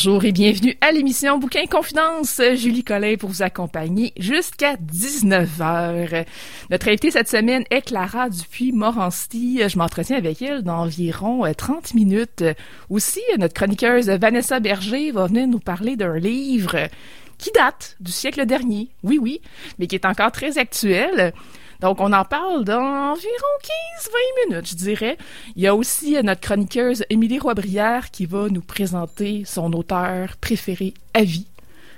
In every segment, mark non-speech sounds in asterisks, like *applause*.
Bonjour et bienvenue à l'émission Bouquin Confidence. Julie Collin pour vous accompagner jusqu'à 19h. Notre invitée cette semaine est Clara Dupuis-Morancy. Je m'entretiens avec elle d'environ 30 minutes. Aussi, notre chroniqueuse Vanessa Berger va venir nous parler d'un livre qui date du siècle dernier, oui oui, mais qui est encore très actuel. Donc, on en parle dans environ 15-20 minutes, je dirais. Il y a aussi euh, notre chroniqueuse Émilie Roy-Brière qui va nous présenter son auteur préféré à vie.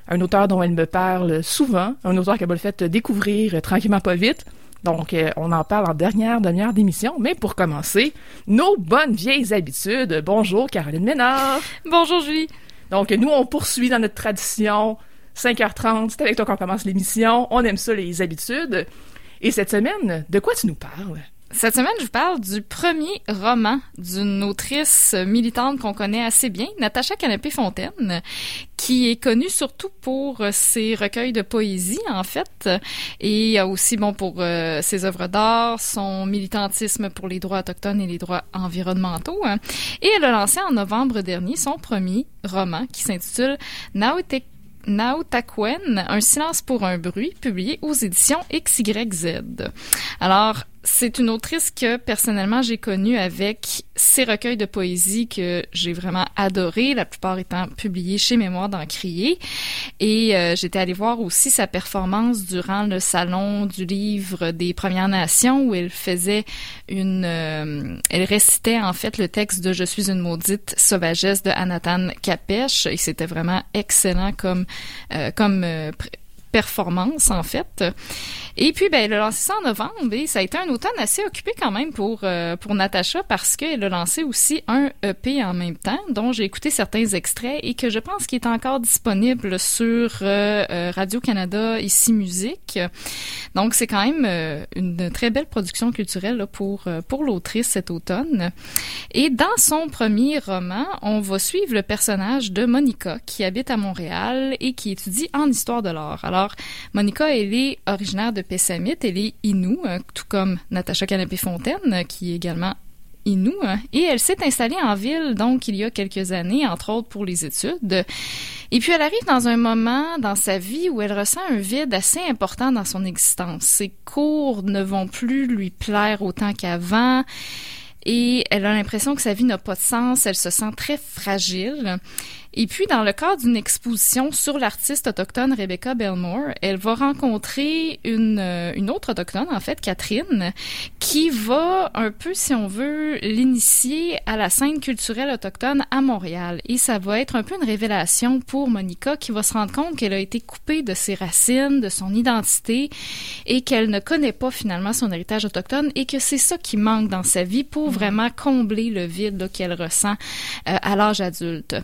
Un auteur dont elle me parle souvent, un auteur qu'elle m'a fait découvrir tranquillement pas vite. Donc, euh, on en parle en dernière demi-heure d'émission. Mais pour commencer, nos bonnes vieilles habitudes. Bonjour, Caroline Ménard. Bonjour, Julie. Donc, nous, on poursuit dans notre tradition. 5h30, c'est avec toi qu'on commence l'émission. On aime ça, les habitudes. Et cette semaine, de quoi tu nous parles? Cette semaine, je vous parle du premier roman d'une autrice militante qu'on connaît assez bien, Natacha Canapé-Fontaine, qui est connue surtout pour ses recueils de poésie, en fait, et aussi, bon, pour euh, ses œuvres d'art, son militantisme pour les droits autochtones et les droits environnementaux. Hein. Et elle a lancé en novembre dernier son premier roman qui s'intitule Nautic Naotakwen, Un silence pour un bruit, publié aux éditions XYZ. Alors, c'est une autrice que personnellement j'ai connue avec ses recueils de poésie que j'ai vraiment adoré, la plupart étant publiés chez Mémoire d'Encrier. Et euh, j'étais allée voir aussi sa performance durant le salon du livre des Premières Nations où elle faisait une, euh, elle récitait en fait le texte de Je suis une maudite sauvagesse de Anathan Capèche et c'était vraiment excellent comme euh, comme performance en fait. Et puis, ben, elle a lancé ça en novembre et ça a été un automne assez occupé quand même pour, euh, pour Natacha parce qu'elle a lancé aussi un EP en même temps dont j'ai écouté certains extraits et que je pense qu'il est encore disponible sur euh, euh, Radio-Canada, ici Musique. Donc, c'est quand même une très belle production culturelle là, pour, pour l'autrice cet automne. Et dans son premier roman, on va suivre le personnage de Monica qui habite à Montréal et qui étudie en histoire de l'art. Alors, Monica, elle est originaire de Elle est Innu, hein, tout comme Natacha Canapé-Fontaine, qui est également Innu. Hein. Et elle s'est installée en ville, donc, il y a quelques années, entre autres pour les études. Et puis, elle arrive dans un moment dans sa vie où elle ressent un vide assez important dans son existence. Ses cours ne vont plus lui plaire autant qu'avant et elle a l'impression que sa vie n'a pas de sens, elle se sent très fragile. Et puis, dans le cadre d'une exposition sur l'artiste autochtone Rebecca Belmore, elle va rencontrer une, euh, une autre autochtone, en fait, Catherine, qui va un peu, si on veut, l'initier à la scène culturelle autochtone à Montréal. Et ça va être un peu une révélation pour Monica qui va se rendre compte qu'elle a été coupée de ses racines, de son identité et qu'elle ne connaît pas finalement son héritage autochtone et que c'est ça qui manque dans sa vie pour mm-hmm. vraiment combler le vide qu'elle ressent euh, à l'âge adulte.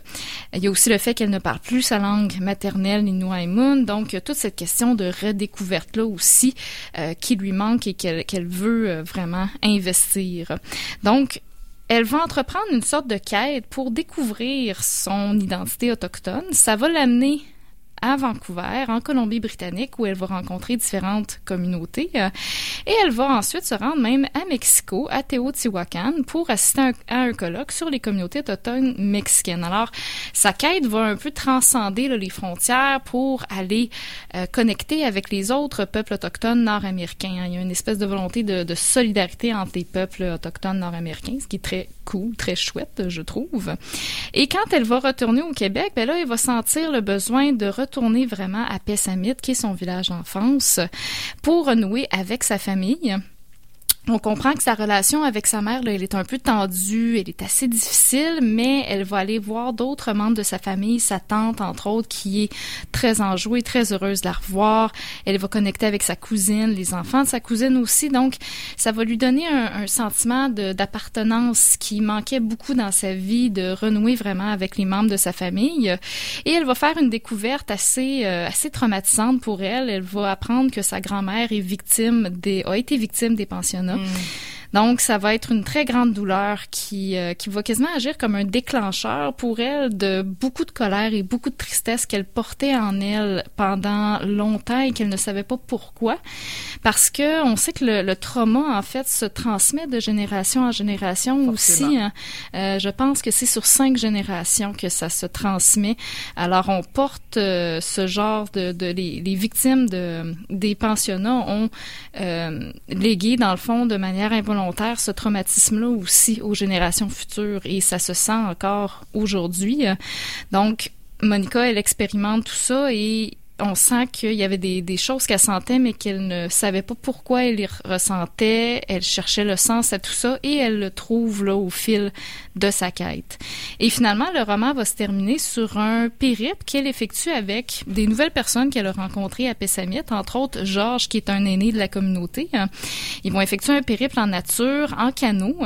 Il y a aussi le fait qu'elle ne parle plus sa langue maternelle, Moon. donc toute cette question de redécouverte-là aussi euh, qui lui manque et qu'elle veut euh, vraiment investir. Donc, elle va entreprendre une sorte de quête pour découvrir son identité autochtone. Ça va l'amener à Vancouver, en Colombie-Britannique, où elle va rencontrer différentes communautés. Euh, et elle va ensuite se rendre même à Mexico, à Teotihuacan, pour assister à un, colloque sur les communautés autochtones mexicaines. Alors, sa quête va un peu transcender les frontières pour aller euh, connecter avec les autres peuples autochtones nord-américains. Il y a une espèce de volonté de, solidarité entre les peuples autochtones nord-américains, ce qui est très cool, très chouette, je trouve. Et quand elle va retourner au Québec, ben là, elle va sentir le besoin de vraiment à Pessamit, qui est son village d'enfance, pour renouer avec sa famille on comprend que sa relation avec sa mère, là, elle est un peu tendue, elle est assez difficile, mais elle va aller voir d'autres membres de sa famille, sa tante entre autres, qui est très enjouée, très heureuse de la revoir. Elle va connecter avec sa cousine, les enfants de sa cousine aussi, donc ça va lui donner un, sentiment d'appartenance qui manquait beaucoup dans sa vie, de renouer vraiment avec les membres de sa famille. Et elle va faire une découverte assez euh, assez traumatisante pour elle. Elle va apprendre que sa grand-mère est victime des a été victime des pensionnats Mm. Donc, ça va être une très grande douleur qui, euh, qui va quasiment agir comme un déclencheur pour elle de beaucoup de colère et beaucoup de tristesse qu'elle portait en elle pendant longtemps et qu'elle ne savait pas pourquoi. Parce que on sait que le, le trauma, en fait, se transmet de génération en génération aussi. Hein. Euh, je pense que c'est sur cinq générations que ça se transmet. Alors, on porte euh, ce genre de... de les, les, victimes de, des pensionnats ont euh, légué, dans le fond, de manière involontaire ce traumatisme-là aussi aux générations futures et ça se sent encore aujourd'hui. Donc, Monica, elle expérimente tout ça et on sent qu'il y avait des, des choses qu'elle sentait, mais qu'elle ne savait pas pourquoi elle les ressentait. Elle cherchait le sens à tout ça et elle le trouve là au fil de sa quête. Et finalement, le roman va se terminer sur un périple qu'elle effectue avec des nouvelles personnes qu'elle a rencontrées à Pessamit, entre autres Georges, qui est un aîné de la communauté. Ils vont effectuer un périple en nature, en canot,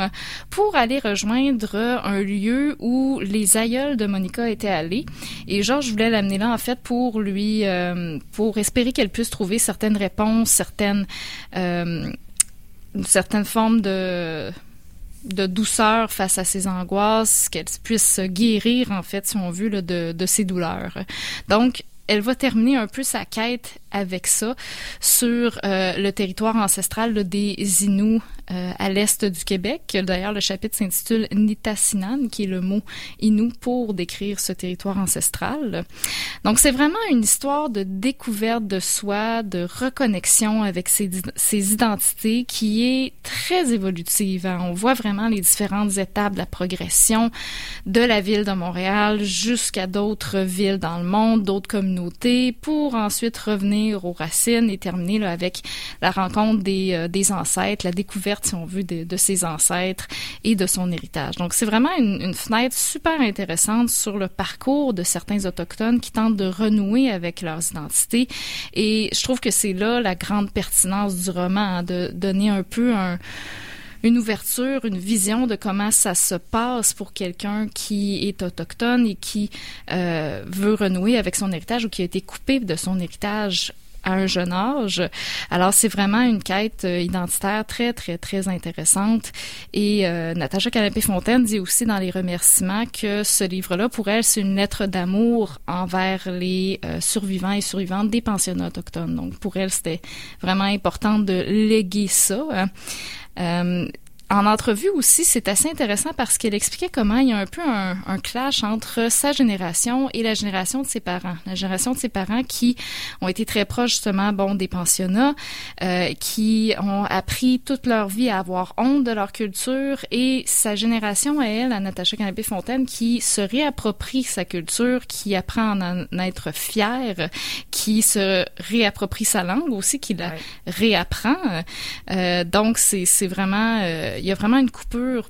pour aller rejoindre un lieu où les aïeuls de Monica étaient allés. Et Georges voulait l'amener là, en fait, pour lui... Euh, euh, pour espérer qu'elle puisse trouver certaines réponses, certaines, euh, certaines formes de douceur face à ses angoisses, qu'elle puisse guérir, en fait, si on veut, de, de ses douleurs. Donc, elle va terminer un peu sa quête avec ça sur euh, le territoire ancestral des Inuits euh, à l'est du Québec. D'ailleurs, le chapitre s'intitule Nitassinan, qui est le mot Innu pour décrire ce territoire ancestral. Donc, c'est vraiment une histoire de découverte de soi, de reconnexion avec ses, ses identités qui est très évolutive. Hein. On voit vraiment les différentes étapes de la progression de la ville de Montréal jusqu'à d'autres villes dans le monde, d'autres communautés, pour ensuite revenir aux racines et terminer avec la rencontre des, euh, des ancêtres, la découverte, si on veut, de, de, ses ancêtres et de son héritage. Donc, c'est vraiment une, une, fenêtre super intéressante sur le parcours de certains autochtones qui tentent de renouer avec leurs identités. Et je trouve que c'est là la grande pertinence du roman, hein, de donner un peu un une ouverture, une vision de comment ça se passe pour quelqu'un qui est autochtone et qui euh, veut renouer avec son héritage ou qui a été coupé de son héritage à un jeune âge. Alors c'est vraiment une quête euh, identitaire très très très intéressante et euh, Natacha Canapé-Fontaine dit aussi dans les remerciements que ce livre-là pour elle c'est une lettre d'amour envers les euh, survivants et survivantes des pensionnats autochtones. Donc pour elle c'était vraiment important de léguer ça. Euh, en entrevue aussi, c'est assez intéressant parce qu'elle expliquait comment il y a un peu un, un, clash entre sa génération et la génération de ses parents. La génération de ses parents qui ont été très proches justement, bon, des pensionnats, euh, qui ont appris toute leur vie à avoir honte de leur culture et sa génération à elle, à Natacha Canapé-Fontaine, qui se réapproprie sa culture, qui apprend à en être fière, qui se réapproprie sa langue aussi, qui la ouais. réapprend. Euh, donc, c'est vraiment... Euh, il y a vraiment une coupure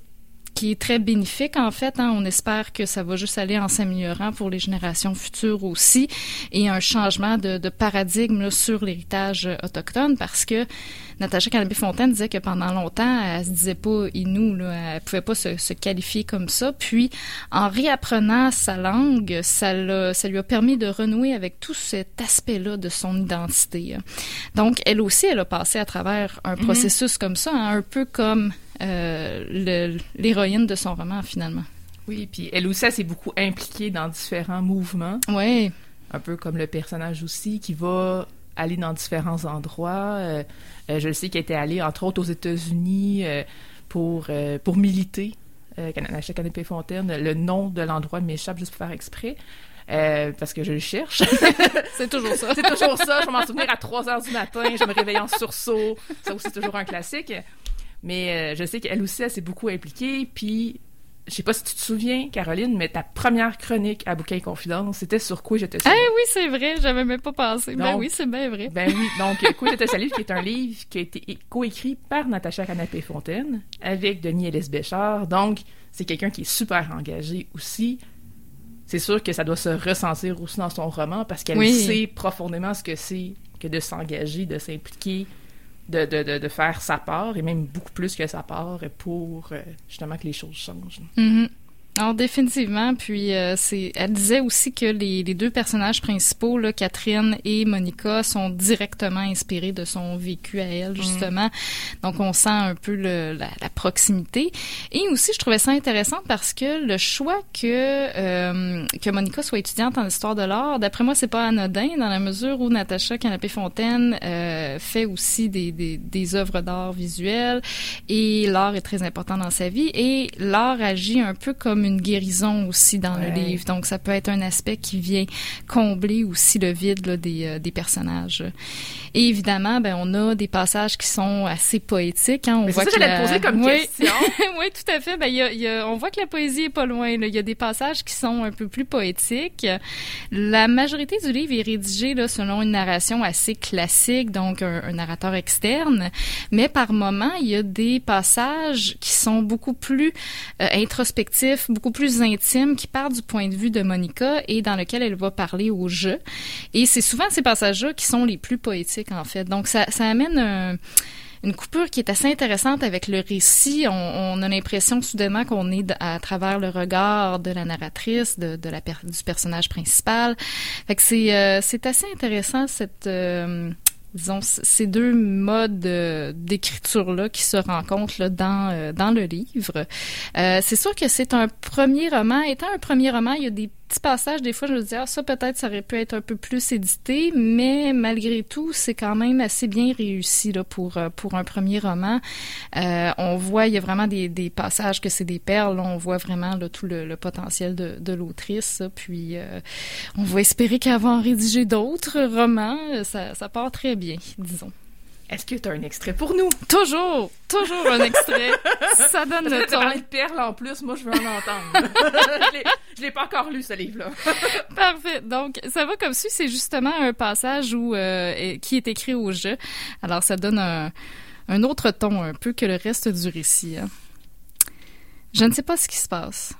qui est très bénéfique en fait. Hein. On espère que ça va juste aller en s'améliorant pour les générations futures aussi et un changement de, de paradigme là, sur l'héritage autochtone parce que Natacha Canapé-Fontaine disait que pendant longtemps, elle se disait pas Inou, là, elle pouvait pas se, se, qualifier comme ça. Puis, en réapprenant sa langue, ça, ça lui a permis de renouer avec tout cet aspect-là de son identité. Donc, elle aussi, elle a passé à travers un mm -hmm. processus comme ça, hein, un peu comme euh, l'héroïne de son roman, finalement. Oui, puis elle aussi, elle s'est beaucoup impliquée dans différents mouvements. Oui. un peu comme le personnage aussi, qui va aller dans différents endroits. Euh, euh, je sais qu'elle était allée, entre autres, aux États-Unis euh, pour, pour militer. Euh, Canapé Canopée Fontaine, le nom de l'endroit m'échappe juste pour faire exprès. parce que je le cherche. *laughs* c'est toujours ça. c'est toujours ça. Je vais m'en souvenir à 3 heures du matin. Je me réveille en sursaut. Ça aussi, c'est toujours un classique. Mais je sais qu'elle aussi, elle s'est beaucoup impliquée. Puis je sais pas si tu te souviens, Caroline, mais ta première chronique à Bouquin Confidence, c'était sur Quoi je te salue. Ah oui, c'est vrai, j'avais même pas pensé. ben oui, c'est bien vrai. Ben oui, donc Quoi je te salue, qui est un livre qui a été coécrit par Natacha Canapé-Fontaine avec Denis Ellis Béchard. Donc, c'est quelqu'un qui est super engagé aussi. C'est sûr que ça doit se ressentir aussi dans son roman parce qu'elle sait profondément ce que c'est que de s'engager, de s'impliquer de, de, de, faire sa part, et même beaucoup plus que sa part, pour euh, justement que les choses changent. Mm-hmm. Alors définitivement, puis euh, c'est, elle disait aussi que les, les deux personnages principaux, là, Catherine et Monica, sont directement inspirés de son vécu à elle justement. Donc on sent un peu le, la, la, proximité. Et aussi, je trouvais ça intéressant parce que le choix que euh, que Monica soit étudiante en histoire de l'art, d'après moi, c'est pas anodin dans la mesure où Natacha Canapé Fontaine euh, fait aussi des, des, des œuvres d'art visuelles et l'art est très important dans sa vie et l'art agit un peu comme une guérison aussi dans le livre. Donc, ça peut être un aspect qui vient combler aussi le vide là, des, euh, des personnages. Et évidemment, ben, on a des passages qui sont assez poétiques. Hein. On voit ça que la... poser comme oui. question. *laughs* oui, tout à fait. Ben, y a, y a... on voit que la poésie est pas loin. Il y a des passages qui sont un peu plus poétiques. La majorité du livre est rédigée là, selon une narration assez classique, donc un, un narrateur externe. Mais par moments, il y a des passages qui sont beaucoup plus euh, introspectifs, beaucoup plus intime qui part du point de vue de Monica et dans lequel elle va parler au jeu. Et c'est souvent ces passages-là qui sont les plus poétiques, en fait. Donc, ça, ça amène une coupure qui est assez intéressante avec le récit. On, on a l'impression soudainement qu'on est à travers le regard de la narratrice, de, de la du personnage principal. Fait que c'est euh, c'est assez intéressant cette euh, disons, ces deux modes d'écriture-là qui se rencontrent dans, euh, dans le livre. Euh, c'est sûr que c'est un premier roman. Étant un premier roman, il y a des petits passages, des fois, je me dis, ah, ça, peut-être, ça aurait pu être un peu plus édité, mais malgré tout, c'est quand même assez bien réussi, là, pour, euh, pour un premier roman. Euh, on voit, il y a vraiment des, des passages que c'est des perles, on voit vraiment, là, tout le, le potentiel de, de l'autrice, puis euh, on va espérer en rédiger d'autres romans. Ça, ça part très bien, disons. Est-ce que tu as un extrait pour nous? Toujours! Toujours un extrait. Ça *laughs* donne le ton. de perles en plus, moi je veux en entendre. *laughs* je l'ai pas encore lu ce livre-là. *laughs* Parfait. Donc ça va comme si c'est justement un passage où euh, qui est écrit au jeu. Alors ça donne un, un autre ton un peu que le reste du récit. Hein. Je ne sais pas ce qui se passe.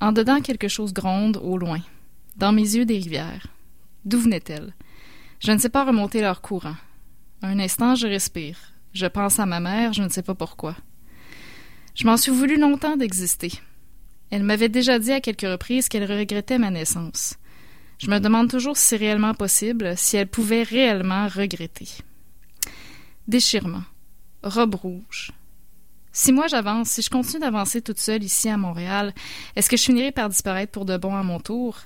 En dedans quelque chose gronde au loin. Dans mes yeux des rivières. D'où venaient-elles? Je ne sais pas remonter leur courant. Un instant, je respire. Je pense à ma mère, je ne sais pas pourquoi. Je m'en suis voulu longtemps d'exister. Elle m'avait déjà dit à quelques reprises qu'elle regrettait ma naissance. Je me demande toujours si c'est réellement possible, si elle pouvait réellement regretter. Déchirement. Robe rouge. Si moi j'avance, si je continue d'avancer toute seule ici à Montréal, est-ce que je finirai par disparaître pour de bon à mon tour?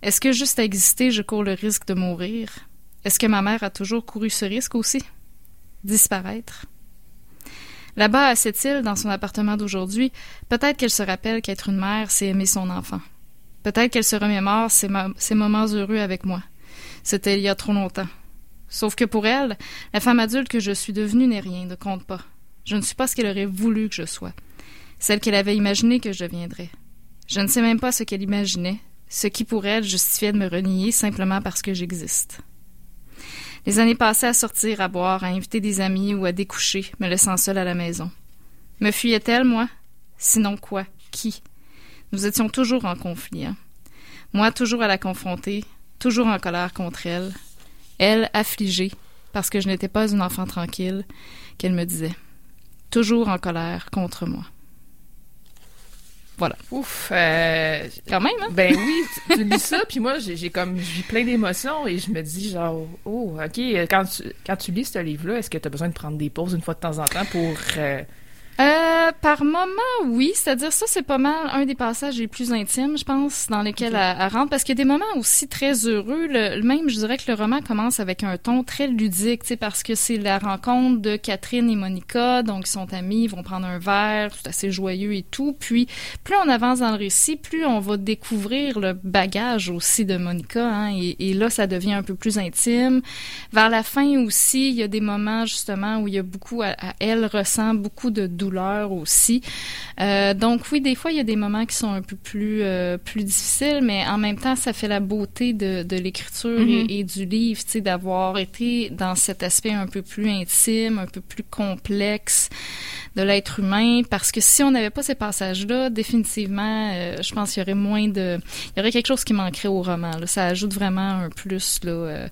Est-ce que juste à exister, je cours le risque de mourir? Est-ce que ma mère a toujours couru ce risque aussi? Disparaître. Là-bas, à cette île, dans son appartement d'aujourd'hui, peut-être qu'elle se rappelle qu'être une mère, c'est aimer son enfant. Peut-être qu'elle se remémore ses, moments heureux avec moi. C'était il y a trop longtemps. Sauf que pour elle, la femme adulte que je suis devenue n'est rien, ne compte pas. Je ne suis pas ce qu'elle aurait voulu que je sois, celle qu'elle avait imaginé que je deviendrais. Je ne sais même pas ce qu'elle imaginait, ce qui pour elle justifiait de me renier simplement parce que j'existe. Les années passées à sortir, à boire, à inviter des amis ou à découcher, me laissant seule à la maison. Me fuyait-elle, moi? Sinon quoi? Qui? Nous étions toujours en conflit. Hein? Moi, toujours à la confronter, toujours en colère contre elle. Elle, affligée, parce que je n'étais pas une enfant tranquille, qu'elle me disait. Toujours en colère contre moi. Voilà. Ouf. Euh, Quand même, hein? Ben oui, tu, lis ça, puis moi, j'ai comme, j'ai plein d'émotions et je me dis, genre, oh, OK, quand tu, quand tu lis ce livre-là, est-ce que tu as besoin de prendre des pauses une fois de temps en temps pour euh, Euh, par moment, oui. C'est-à-dire, ça, c'est pas mal un des passages les plus intimes, je pense, dans lesquels elle, rentre. Parce qu'il y a des moments aussi très heureux. Le, même, je dirais que le roman commence avec un ton très ludique, tu sais, parce que c'est la rencontre de Catherine et Monica. Donc, ils sont amis, ils vont prendre un verre, tout assez joyeux et tout. Puis, plus on avance dans le récit, plus on va découvrir le bagage aussi de Monica. Hein, et, là, ça devient un peu plus intime. Vers la fin aussi, il y a des moments, justement, où il y a beaucoup, elle ressent beaucoup de douleur douleur aussi. Euh, donc oui, des fois, il y a des moments qui sont un peu plus, euh, plus difficiles, mais en même temps, ça fait la beauté de, de l'écriture et, mm-hmm. du livre, tu sais, d'avoir été dans cet aspect un peu plus intime, un peu plus complexe de l'être humain, parce que si on n'avait pas ces passages-là, définitivement, euh, je pense qu'il y aurait moins de... Il y aurait quelque chose qui manquerait au roman. Là. Ça ajoute vraiment un plus. Là,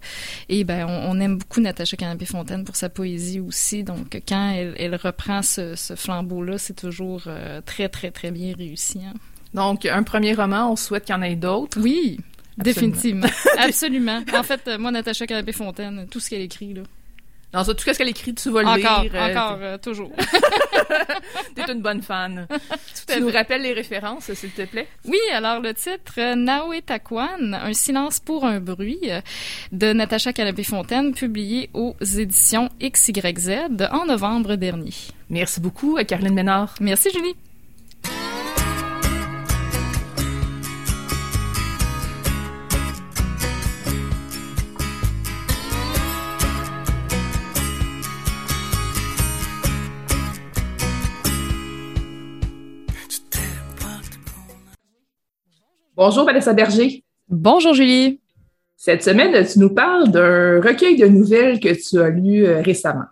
et ben, on, aime beaucoup Natacha Canapé-Fontaine pour sa poésie aussi, donc quand elle, elle reprend ce, ce flambeau-là, c'est toujours euh, très, très, très bien réussi. Hein. Donc, un premier roman, on souhaite qu'il y en ait d'autres. Oui, définitivement. *laughs* Absolument. En fait, moi, Natacha Canapé-Fontaine, tout ce qu'elle écrit, là, dans tout ce qu'elle écrit, tu vas le lire. Encore, euh, encore, euh, toujours. *laughs* T'es une bonne fan. *laughs* tu nous rappelles les références, s'il te plaît? Oui, alors le titre, Naoe Takwan, Un silence pour un bruit, de Natacha Canapé-Fontaine, publié aux éditions XYZ en novembre dernier. Merci beaucoup, Caroline Ménard. Merci, Julie. Bonjour Vanessa Berger. Bonjour Julie. Cette semaine, tu nous parles d'un recueil de nouvelles que tu as lu euh, récemment.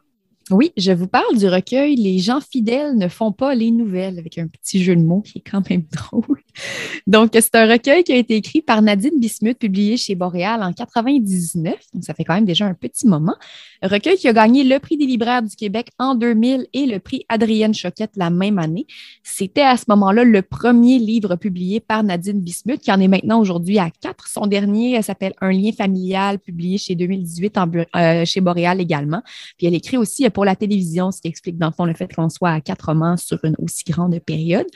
Oui, je vous parle du recueil Les gens fidèles ne font pas les nouvelles, avec un petit jeu de mots qui est quand même *laughs* drôle. Donc, c'est un recueil qui a été écrit par Nadine Bismuth, publié chez Boréal en 99. Donc, ça fait quand même déjà un petit moment. Un recueil qui a gagné le prix des libraires du Québec en 2000 et le prix Adrienne Choquette la même année. C'était à ce moment-là le premier livre publié par Nadine Bismuth, qui en est maintenant aujourd'hui à quatre. Son dernier s'appelle Un lien familial, publié chez 2018 en, euh, chez Boréal également. Puis elle écrit aussi pour la télévision, ce qui explique dans le fond le fait qu'on soit à quatre romans sur une aussi grande période.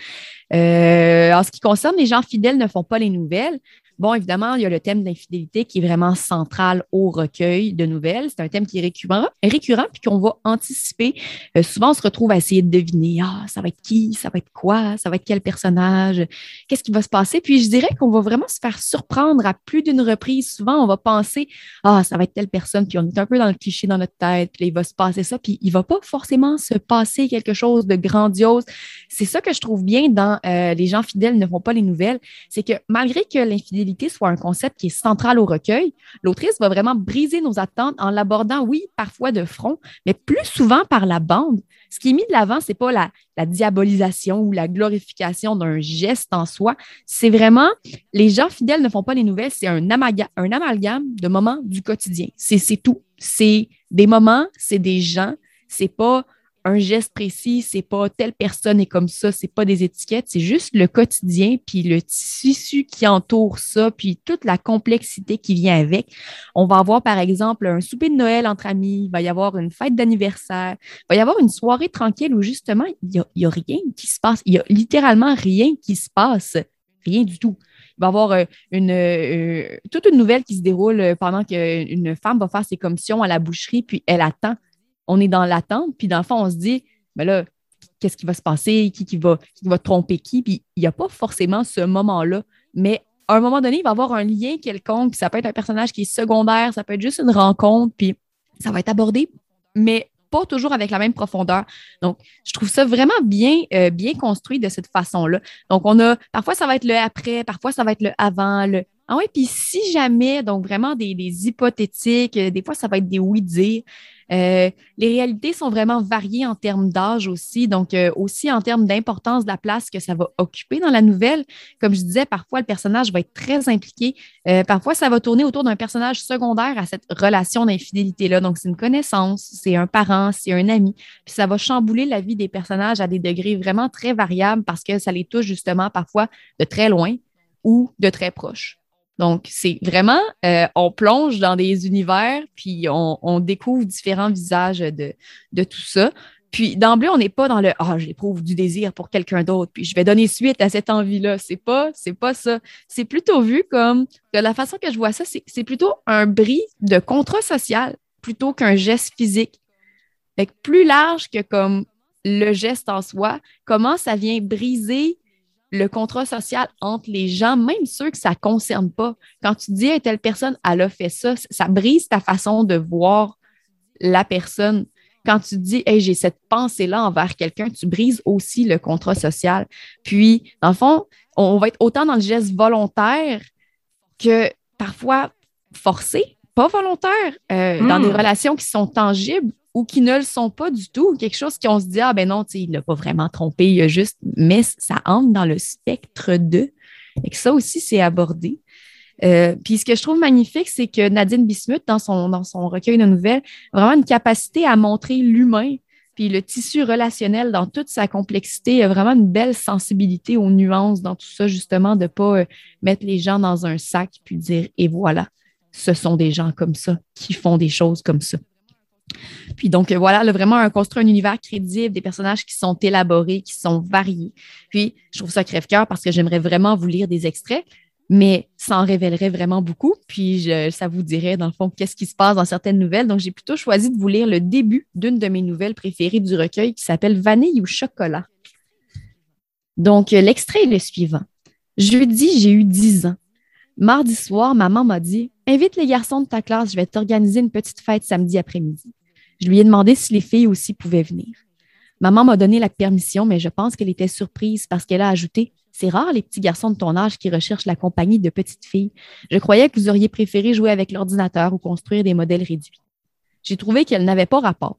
Euh, en ce qui concerne les gens fidèles ne font pas les nouvelles, Bon, évidemment, il y a le thème d'infidélité qui est vraiment central au recueil de nouvelles. C'est un thème qui est récurrent, récurrent puis qu'on va anticiper. Euh, souvent, on se retrouve à essayer de deviner, ah, ça va être qui, ça va être quoi, ça va être quel personnage, qu'est-ce qui va se passer. Puis je dirais qu'on va vraiment se faire surprendre à plus d'une reprise. Souvent, on va penser, ah, ça va être telle personne, puis on est un peu dans le cliché dans notre tête, puis il va se passer ça, puis il va pas forcément se passer quelque chose de grandiose. C'est ça que je trouve bien dans euh, Les gens fidèles ne font pas les nouvelles, c'est que malgré que l'infidélité soit un concept qui est central au recueil, l'autrice va vraiment briser nos attentes en l'abordant, oui, parfois de front, mais plus souvent par la bande. Ce qui est mis de l'avant, c'est pas la, diabolisation ou la glorification d'un geste en soi, c'est vraiment les gens fidèles ne font pas les nouvelles, c'est un, un amalgame de moments du quotidien. C'est tout. C'est des moments, c'est des gens, c'est pas un geste précis, c'est pas telle personne est comme ça, c'est pas des étiquettes, c'est juste le quotidien, puis le tissu qui entoure ça, puis toute la complexité qui vient avec. On va avoir, par exemple, un souper de Noël entre amis, il va y avoir une fête d'anniversaire, il va y avoir une soirée tranquille où justement, il n'y a, rien qui se passe, il y a littéralement rien qui se passe, rien du tout. Il va y avoir euh, une, euh, toute une nouvelle qui se déroule euh, pendant qu'une femme va faire ses commissions à la boucherie, puis elle attend on est dans l'attente, puis dans le fond, on se dit, mais là, qu'est-ce qui va se passer, qui, va tromper qui, puis il n'y a pas forcément ce moment-là, mais à un moment donné, il va y avoir un lien quelconque, puis ça peut être un personnage qui est secondaire, ça peut être juste une rencontre, puis ça va être abordé, mais pas toujours avec la même profondeur. Donc, je trouve ça vraiment bien, euh, bien construit de cette façon-là. Donc, on a, parfois, ça va être le après, parfois, ça va être le avant, le, ah oui, puis si jamais, donc vraiment des, hypothétiques, des fois, ça va être des oui-dire. Euh, les réalités sont vraiment variées en termes d'âge aussi, donc euh, aussi en termes d'importance de la place que ça va occuper dans la nouvelle. Comme je disais, parfois le personnage va être très impliqué. Euh, parfois, ça va tourner autour d'un personnage secondaire à cette relation d'infidélité-là. Donc, c'est une connaissance, c'est un parent, c'est un ami. Puis ça va chambouler la vie des personnages à des degrés vraiment très variables parce que ça les touche justement parfois de très loin ou de très proche. Donc, c'est vraiment, euh, on plonge dans des univers, puis on, découvre différents visages de, de tout ça. Puis d'emblée, on n'est pas dans le ah, j'éprouve du désir pour quelqu'un d'autre, puis je vais donner suite à cette envie-là. C'est pas, c'est pas ça. C'est plutôt vu comme de la façon que je vois ça, c'est plutôt un bris de contrat social plutôt qu'un geste physique. Fait plus large que comme le geste en soi, comment ça vient briser le contrat social entre les gens, même ceux que ça ne concerne pas. Quand tu dis à telle personne, elle a fait ça, ça brise ta façon de voir la personne. Quand tu dis, hey, j'ai cette pensée-là envers quelqu'un, tu brises aussi le contrat social. Puis, dans le fond, on va être autant dans le geste volontaire que parfois forcé, pas volontaire, euh, dans des hmm. relations qui sont tangibles ou qui ne le sont pas du tout, quelque chose qu'on se dit, ah ben non, il l'a pas vraiment trompé, il a juste, mais ça entre dans le spectre de, et que ça aussi, c'est abordé. Euh, puis ce que je trouve magnifique, c'est que Nadine Bismuth, dans son, dans son recueil de nouvelles, a vraiment une capacité à montrer l'humain, puis le tissu relationnel dans toute sa complexité, il a vraiment une belle sensibilité aux nuances dans tout ça, justement, de ne pas euh, mettre les gens dans un sac puis dire, et voilà, ce sont des gens comme ça qui font des choses comme ça. Puis donc, euh, voilà, là, vraiment, construire un univers crédible, des personnages qui sont élaborés, qui sont variés. Puis, je trouve ça crève-cœur parce que j'aimerais vraiment vous lire des extraits, mais ça en révélerait vraiment beaucoup. Puis, ça vous dirait, dans le fond, qu'est-ce qui se passe dans certaines nouvelles. Donc, j'ai plutôt choisi de vous lire le début d'une de mes nouvelles préférées du recueil qui s'appelle Vanille ou chocolat. Donc, euh, l'extrait est le suivant. Jeudi, j'ai eu 10 ans. Mardi soir, maman m'a dit Invite les garçons de ta classe, je vais t'organiser une petite fête samedi après-midi. Je lui ai demandé si les filles aussi pouvaient venir. Maman m'a donné la permission, mais je pense qu'elle était surprise parce qu'elle a ajouté C'est rare les petits garçons de ton âge qui recherchent la compagnie de petites filles. Je croyais que vous auriez préféré jouer avec l'ordinateur ou construire des modèles réduits. J'ai trouvé qu'elle n'avait pas rapport,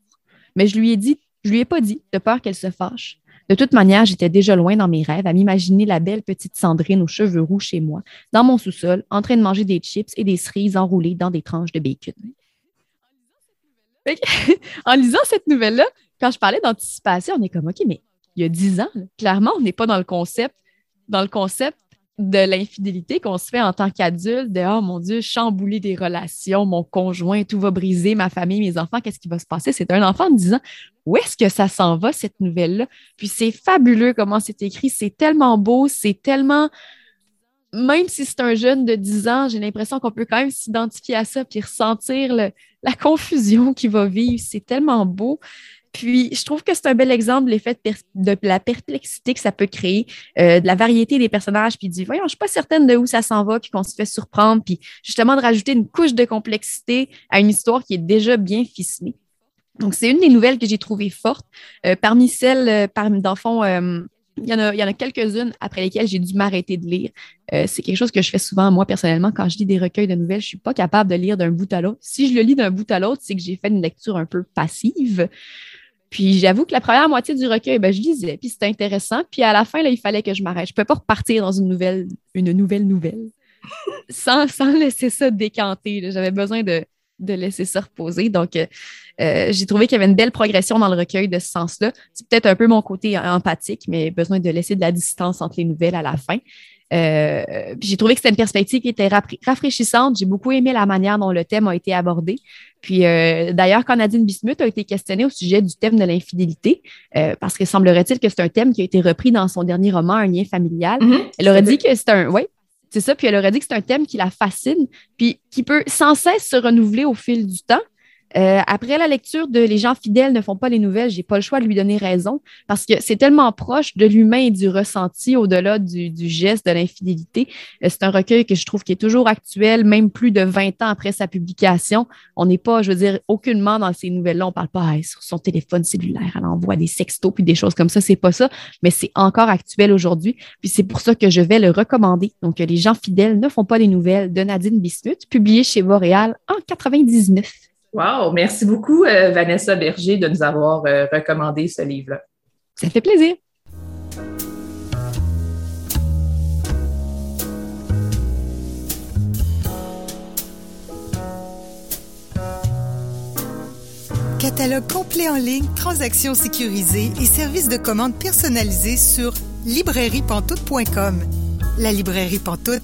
mais je lui ai dit, je lui ai pas dit, de peur qu'elle se fâche. De toute manière, j'étais déjà loin dans mes rêves à m'imaginer la belle petite Sandrine aux cheveux roux chez moi, dans mon sous-sol, en train de manger des chips et des cerises enroulées dans des tranches de bacon. *laughs* en lisant cette nouvelle-là, quand je parlais d'anticipation, on est comme, OK, mais il y a dix ans, clairement, on n'est pas dans le concept, dans le concept de l'infidélité qu'on se fait en tant qu'adulte, de oh mon Dieu, chambouler des relations, mon conjoint, tout va briser, ma famille, mes enfants, qu'est-ce qui va se passer? C'est un enfant de 10 ans. Où est-ce que ça s'en va, cette nouvelle-là? Puis c'est fabuleux comment c'est écrit, c'est tellement beau, c'est tellement. Même si c'est un jeune de 10 ans, j'ai l'impression qu'on peut quand même s'identifier à ça puis ressentir la confusion qu'il va vivre. C'est tellement beau. Puis, je trouve que c'est un bel exemple, l'effet de, la perplexité que ça peut créer, euh, de la variété des personnages, puis du voyons, je suis pas certaine de où ça s'en va, puis qu'on se fait surprendre, puis justement de rajouter une couche de complexité à une histoire qui est déjà bien ficelée. Donc, c'est une des nouvelles que j'ai trouvées fortes. Euh, parmi celles, euh, parmi, dans il y en a, a quelques-unes après lesquelles j'ai dû m'arrêter de lire. c'est quelque chose que je fais souvent, moi, personnellement, quand je lis des recueils de nouvelles, je suis pas capable de lire d'un bout à l'autre. Si je le lis d'un bout à l'autre, c'est que j'ai fait une lecture un peu passive. Puis j'avoue que la première moitié du recueil, ben, je lisais, puis c'était intéressant. Puis à la fin, là, il fallait que je m'arrête. Je ne pouvais pas repartir dans une nouvelle, une nouvelle nouvelle *laughs* sans, sans laisser ça décanter. J'avais besoin de, de, laisser ça reposer. Donc, euh, euh, j'ai trouvé qu'il y avait une belle progression dans le recueil de ce sens-là. C'est peut-être un peu mon côté empathique, mais besoin de laisser de la distance entre les nouvelles à la fin. Euh, j'ai trouvé que c'était une perspective qui était rafraîchissante. J'ai beaucoup aimé la manière dont le thème a été abordé. Puis euh, d'ailleurs, quand Nadine Bismuth a été questionnée au sujet du thème de l'infidélité, euh, parce que semblerait-il que c'est un thème qui a été repris dans son dernier roman, Un lien familial, mm-hmm. elle aurait dit que c'est un, oui, c'est ça. Puis elle aurait dit que c'est un thème qui la fascine, puis qui peut sans cesse se renouveler au fil du temps. Euh, après la lecture de Les gens fidèles ne font pas les nouvelles, j'ai pas le choix de lui donner raison parce que c'est tellement proche de l'humain et du ressenti au-delà du, geste de l'infidélité. Euh, c'est un recueil que je trouve qui est toujours actuel, même plus de 20 ans après sa publication. On n'est pas, je veux dire, aucunement dans ces nouvelles-là, on parle pas sur son téléphone cellulaire, elle envoie des sextos puis des choses comme ça, c'est pas ça, mais c'est encore actuel aujourd'hui. Puis c'est pour ça que je vais le recommander. Donc, Les gens fidèles ne font pas les nouvelles de Nadine Bismuth, publié chez Boréal en 99. Wow! Merci beaucoup, euh, Vanessa Berger, de nous avoir euh, recommandé ce livre-là. Ça fait plaisir. Catalogue complet en ligne, transactions sécurisées et services de commande personnalisés sur librairiepantoute.com. La librairie Pantoute,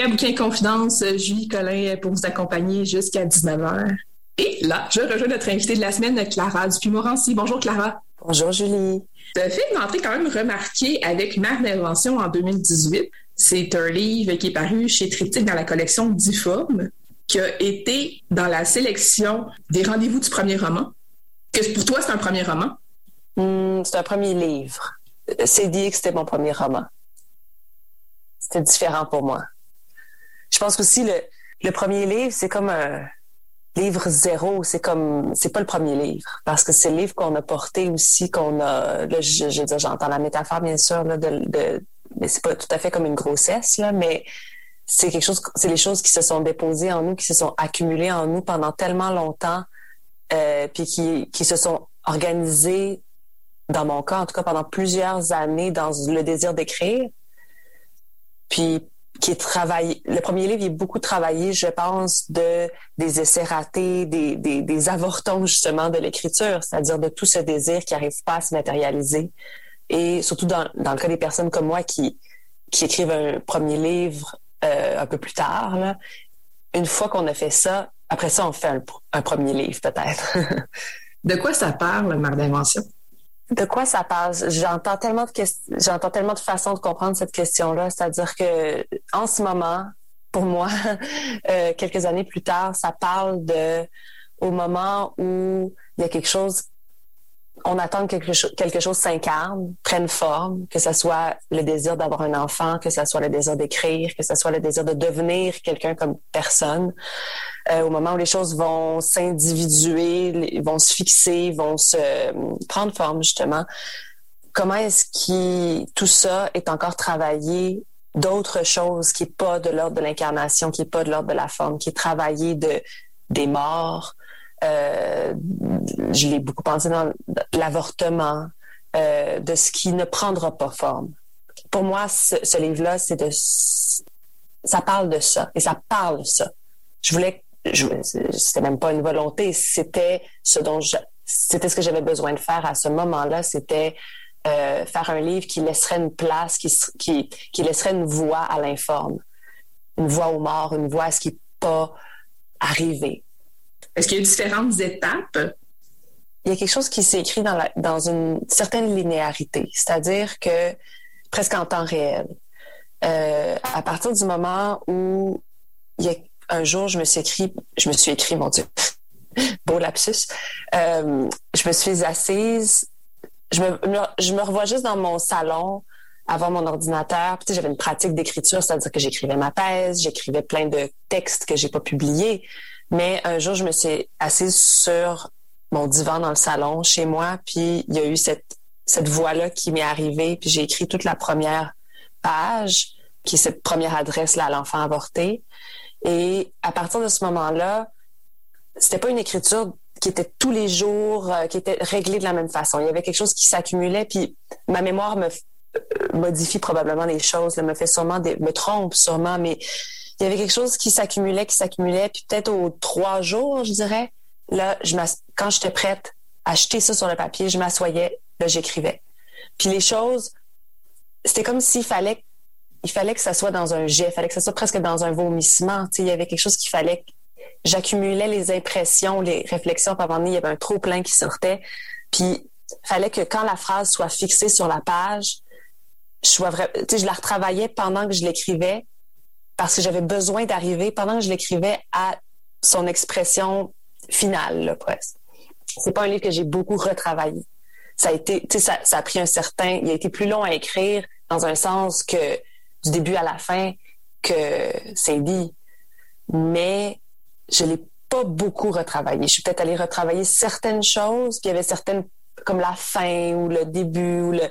À Bouquin Confidence, Julie Collin pour vous accompagner jusqu'à 19h. Et là, je rejoins notre invitée de la semaine, Clara Dupuis-Morancy. Bonjour Clara. Bonjour Julie. Tu as fait une entrée quand même remarquée avec Mère d'invention en 2018. C'est un livre qui est paru chez Triptyque dans la collection Difforme, qui a été dans la sélection des rendez-vous du premier roman. Que pour toi, c'est un premier roman? Hmm, c'est un premier livre. C'est dit que c'était mon premier roman. C'était différent pour moi. Je pense aussi le, le premier livre, c'est comme un livre zéro. C'est comme, c'est pas le premier livre parce que c'est le livre qu'on a porté aussi, qu'on a. Là, je, je j'entends la métaphore bien sûr là, de, de mais c'est pas tout à fait comme une grossesse là, mais c'est quelque chose, c'est les choses qui se sont déposées en nous, qui se sont accumulées en nous pendant tellement longtemps, euh, puis qui, qui se sont organisées dans mon cas, en tout cas pendant plusieurs années, dans le désir d'écrire. Puis qui est. Le premier livre est beaucoup travaillé, je pense, de des essais ratés, des, des, des avortons justement de l'écriture, c'est-à-dire de tout ce désir qui n'arrive pas à se matérialiser. Et surtout dans, dans le cas des personnes comme moi qui, qui écrivent un premier livre euh, un peu plus tard, là, une fois qu'on a fait ça, après ça, on fait un, un premier livre peut-être. *laughs* de quoi ça parle, Marc d'invention? De quoi ça parle J'entends tellement de j'entends tellement de façons de comprendre cette question-là. C'est-à-dire que en ce moment, pour moi, *laughs* euh, quelques années plus tard, ça parle de au moment où il y a quelque chose on attend que quelque, chose, s'incarne, prenne forme, que ce soit le désir d'avoir un enfant, que ce soit le désir d'écrire, que ce soit le désir de devenir quelqu'un comme personne. Euh, au moment où les choses vont s'individuer, vont se fixer, vont se euh, prendre forme justement, comment est-ce que tout ça est encore travaillé d'autres choses qui est pas de l'ordre de l'incarnation, qui est pas de l'ordre de la forme, qui est travaillé de des morts, euh, je l'ai beaucoup pensé dans l'avortement, euh, de ce qui ne prendra pas forme. Pour moi, ce, livre-là, c'est de, ça parle de ça et ça parle de ça. Je voulais, c'était même pas une volonté, c'était ce dont c'était ce que j'avais besoin de faire à ce moment-là, c'était euh, faire un livre qui laisserait une place, qui, qui, qui laisserait une voix à l'informe, une voix aux morts, une voix à ce qui n'est pas arrivé. Est-ce qu'il y a différentes étapes? Il y a quelque chose qui s'est écrit dans, dans une certaine linéarité, c'est-à-dire que presque en temps réel. Euh, à partir du moment où il y a un jour, je me suis écrit, je me suis écrit, mon Dieu, *laughs* beau lapsus, euh, je me suis assise, je me, je me revois juste dans mon salon avant mon ordinateur. Puis, j'avais une pratique d'écriture, c'est-à-dire que j'écrivais ma thèse, j'écrivais plein de textes que j'ai pas publiés. Mais un jour, je me suis assise sur mon divan dans le salon chez moi, puis il y a eu cette, cette voix-là qui m'est arrivée, puis j'ai écrit toute la première page, qui est cette première adresse-là à l'enfant avorté. Et à partir de ce moment-là, c'était pas une écriture qui était tous les jours, euh, qui était réglée de la même façon. Il y avait quelque chose qui s'accumulait, puis ma mémoire me euh, modifie probablement les choses, me fait sûrement des, me trompe sûrement, mais il y avait quelque chose qui s'accumulait, qui s'accumulait, puis peut-être aux trois jours, je dirais, là, je quand j'étais prête à jeter ça sur le papier, je m'assoyais, là, j'écrivais. Puis les choses, c'était comme s'il fallait, il fallait que ça soit dans un jet, il fallait que ça soit presque dans un vomissement. Tu sais, il y avait quelque chose qu'il fallait. J'accumulais les impressions, les réflexions. Par moment il y avait un trop plein qui sortait. Puis, fallait que quand la phrase soit fixée sur la page, je sois je la retravaillais pendant que je l'écrivais parce que j'avais besoin d'arriver pendant que je l'écrivais à son expression finale, là, presque. C'est pas un livre que j'ai beaucoup retravaillé. Ça a été, tu sais, ça, a pris un certain, il a été plus long à écrire dans un sens que du début à la fin que c'est dit. Mais je l'ai pas beaucoup retravaillé. Je suis peut-être allée retravailler certaines choses, puis il y avait certaines comme la fin ou le début ou le,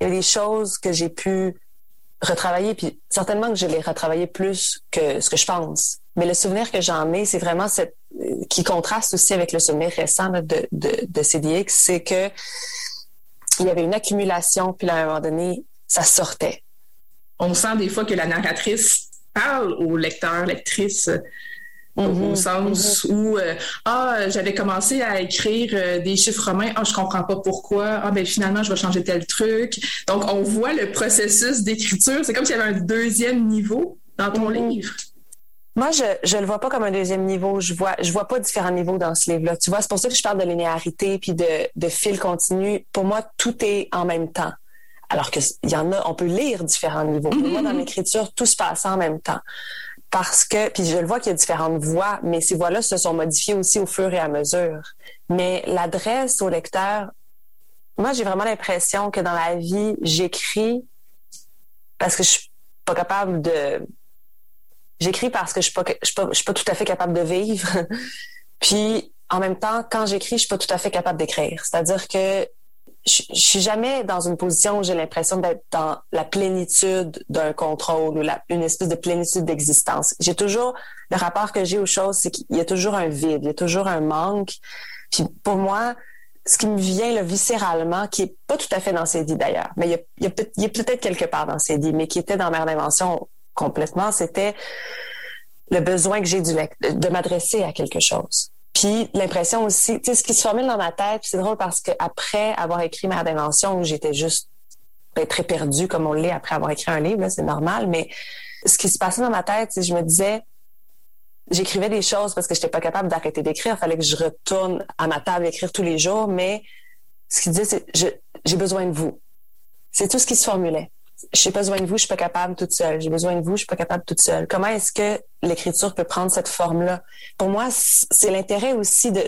il y avait des choses que j'ai pu retravailler, puis certainement que je l'ai retravaillé plus que ce que je pense. Mais le souvenir que j'en ai, c'est vraiment cette qui contraste aussi avec le souvenir récent de, de, de CDX, c'est que il y avait une accumulation, puis à un moment donné, ça sortait. On sent des fois que la narratrice parle au lecteur, lectrice au mm-hmm. sens mm-hmm. où euh, ah j'avais commencé à écrire euh, des chiffres romains ah je comprends pas pourquoi ah ben finalement je vais changer tel truc donc on voit le processus d'écriture c'est comme s'il y avait un deuxième niveau dans ton livre? Moi, je je le vois pas comme un deuxième niveau. Je vois je vois pas différents niveaux dans ce livre-là. Tu vois, c'est pour ça que je parle de linéarité puis de de fil continu. Pour moi, tout est en même temps. Alors que il y en a, on peut lire différents niveaux. Pour moi, dans l'écriture, tout se passe en même temps. Parce que, puis je le vois qu'il y a différentes voix, mais ces voix-là se sont modifiées aussi au fur et à mesure. Mais l'adresse au lecteur, moi, j'ai vraiment l'impression que dans la vie, j'écris parce que je suis pas capable de j'écris parce que je suis suis pas, je suis pas tout à fait capable de vivre. *laughs* Puis en même temps, quand j'écris, je suis pas tout à fait capable d'écrire. C'est-à-dire que je, je suis jamais dans une position où j'ai l'impression d'être dans la plénitude d'un contrôle ou une espèce de plénitude d'existence. J'ai toujours le rapport que j'ai aux choses, c'est qu'il y a toujours un vide, il y a toujours un manque. Puis pour moi, ce qui me vient là, viscéralement, qui est pas tout à fait dans dit d'ailleurs, mais il y a, peut-être quelque part dans dit, mais qui était dans Mère d'invention complètement, c'était le besoin que j'ai de m'adresser à quelque chose. Puis l'impression aussi, tu sais, ce qui se formule dans ma tête, c'est drôle parce que après avoir écrit Mère d'invention, j'étais juste ben, très perdue comme on l'est après avoir écrit un livre, c'est normal, mais ce qui se passait dans ma tête, c'est je me disais, j'écrivais des choses parce que j'étais pas capable d'arrêter d'écrire. Fallait que je retourne à ma table écrire tous les jours. Mais ce qu'il disait, c'est j'ai besoin de vous. C'est tout ce qui se formulait. J'ai besoin de vous, je suis pas capable toute seule. J'ai besoin de vous, je suis pas capable toute seule. Comment est-ce que l'écriture peut prendre cette forme-là? Pour moi, c'est l'intérêt aussi de...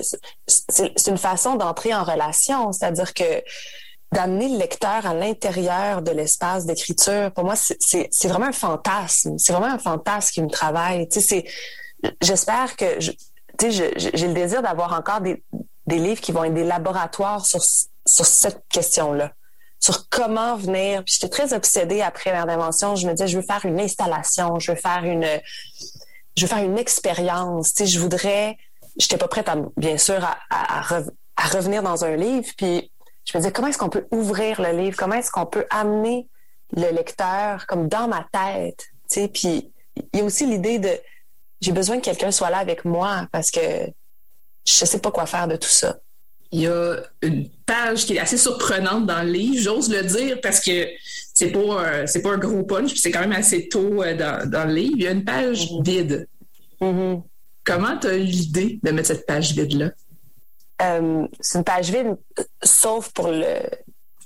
C'est une façon d'entrer en relation. C'est-à-dire que d'amener le lecteur à l'intérieur de l'espace d'écriture, pour moi, c'est- vraiment un fantasme. C'est vraiment un fantasme qui me travaille. Tu sais, j'espère que tu sais, j'ai le désir d'avoir encore des, livres qui vont être des laboratoires sur cette question-là, sur comment venir. Puis j'étais très obsédée après Mère d'invention. Je me disais, je veux faire une installation, je veux faire une, je veux faire une expérience. Tu je voudrais, j'étais pas prête bien sûr, à revenir dans un livre. Puis je me disais, comment est-ce qu'on peut ouvrir le livre? Comment est-ce qu'on peut amener le lecteur comme dans ma tête? Tu sais, puis il y a aussi l'idée de, j'ai besoin que quelqu'un soit là avec moi parce que je sais pas quoi faire de tout ça. Il y a une page qui est assez surprenante dans le livre, j'ose le dire parce que c'est pas c'est pas un gros punch, puis c'est quand même assez tôt euh, dans, dans le livre. Il y a une page Mhm. vide. Mhm. Comment tu as eu l'idée de mettre cette page vide-là? Euh, c'est une page vide, sauf pour le,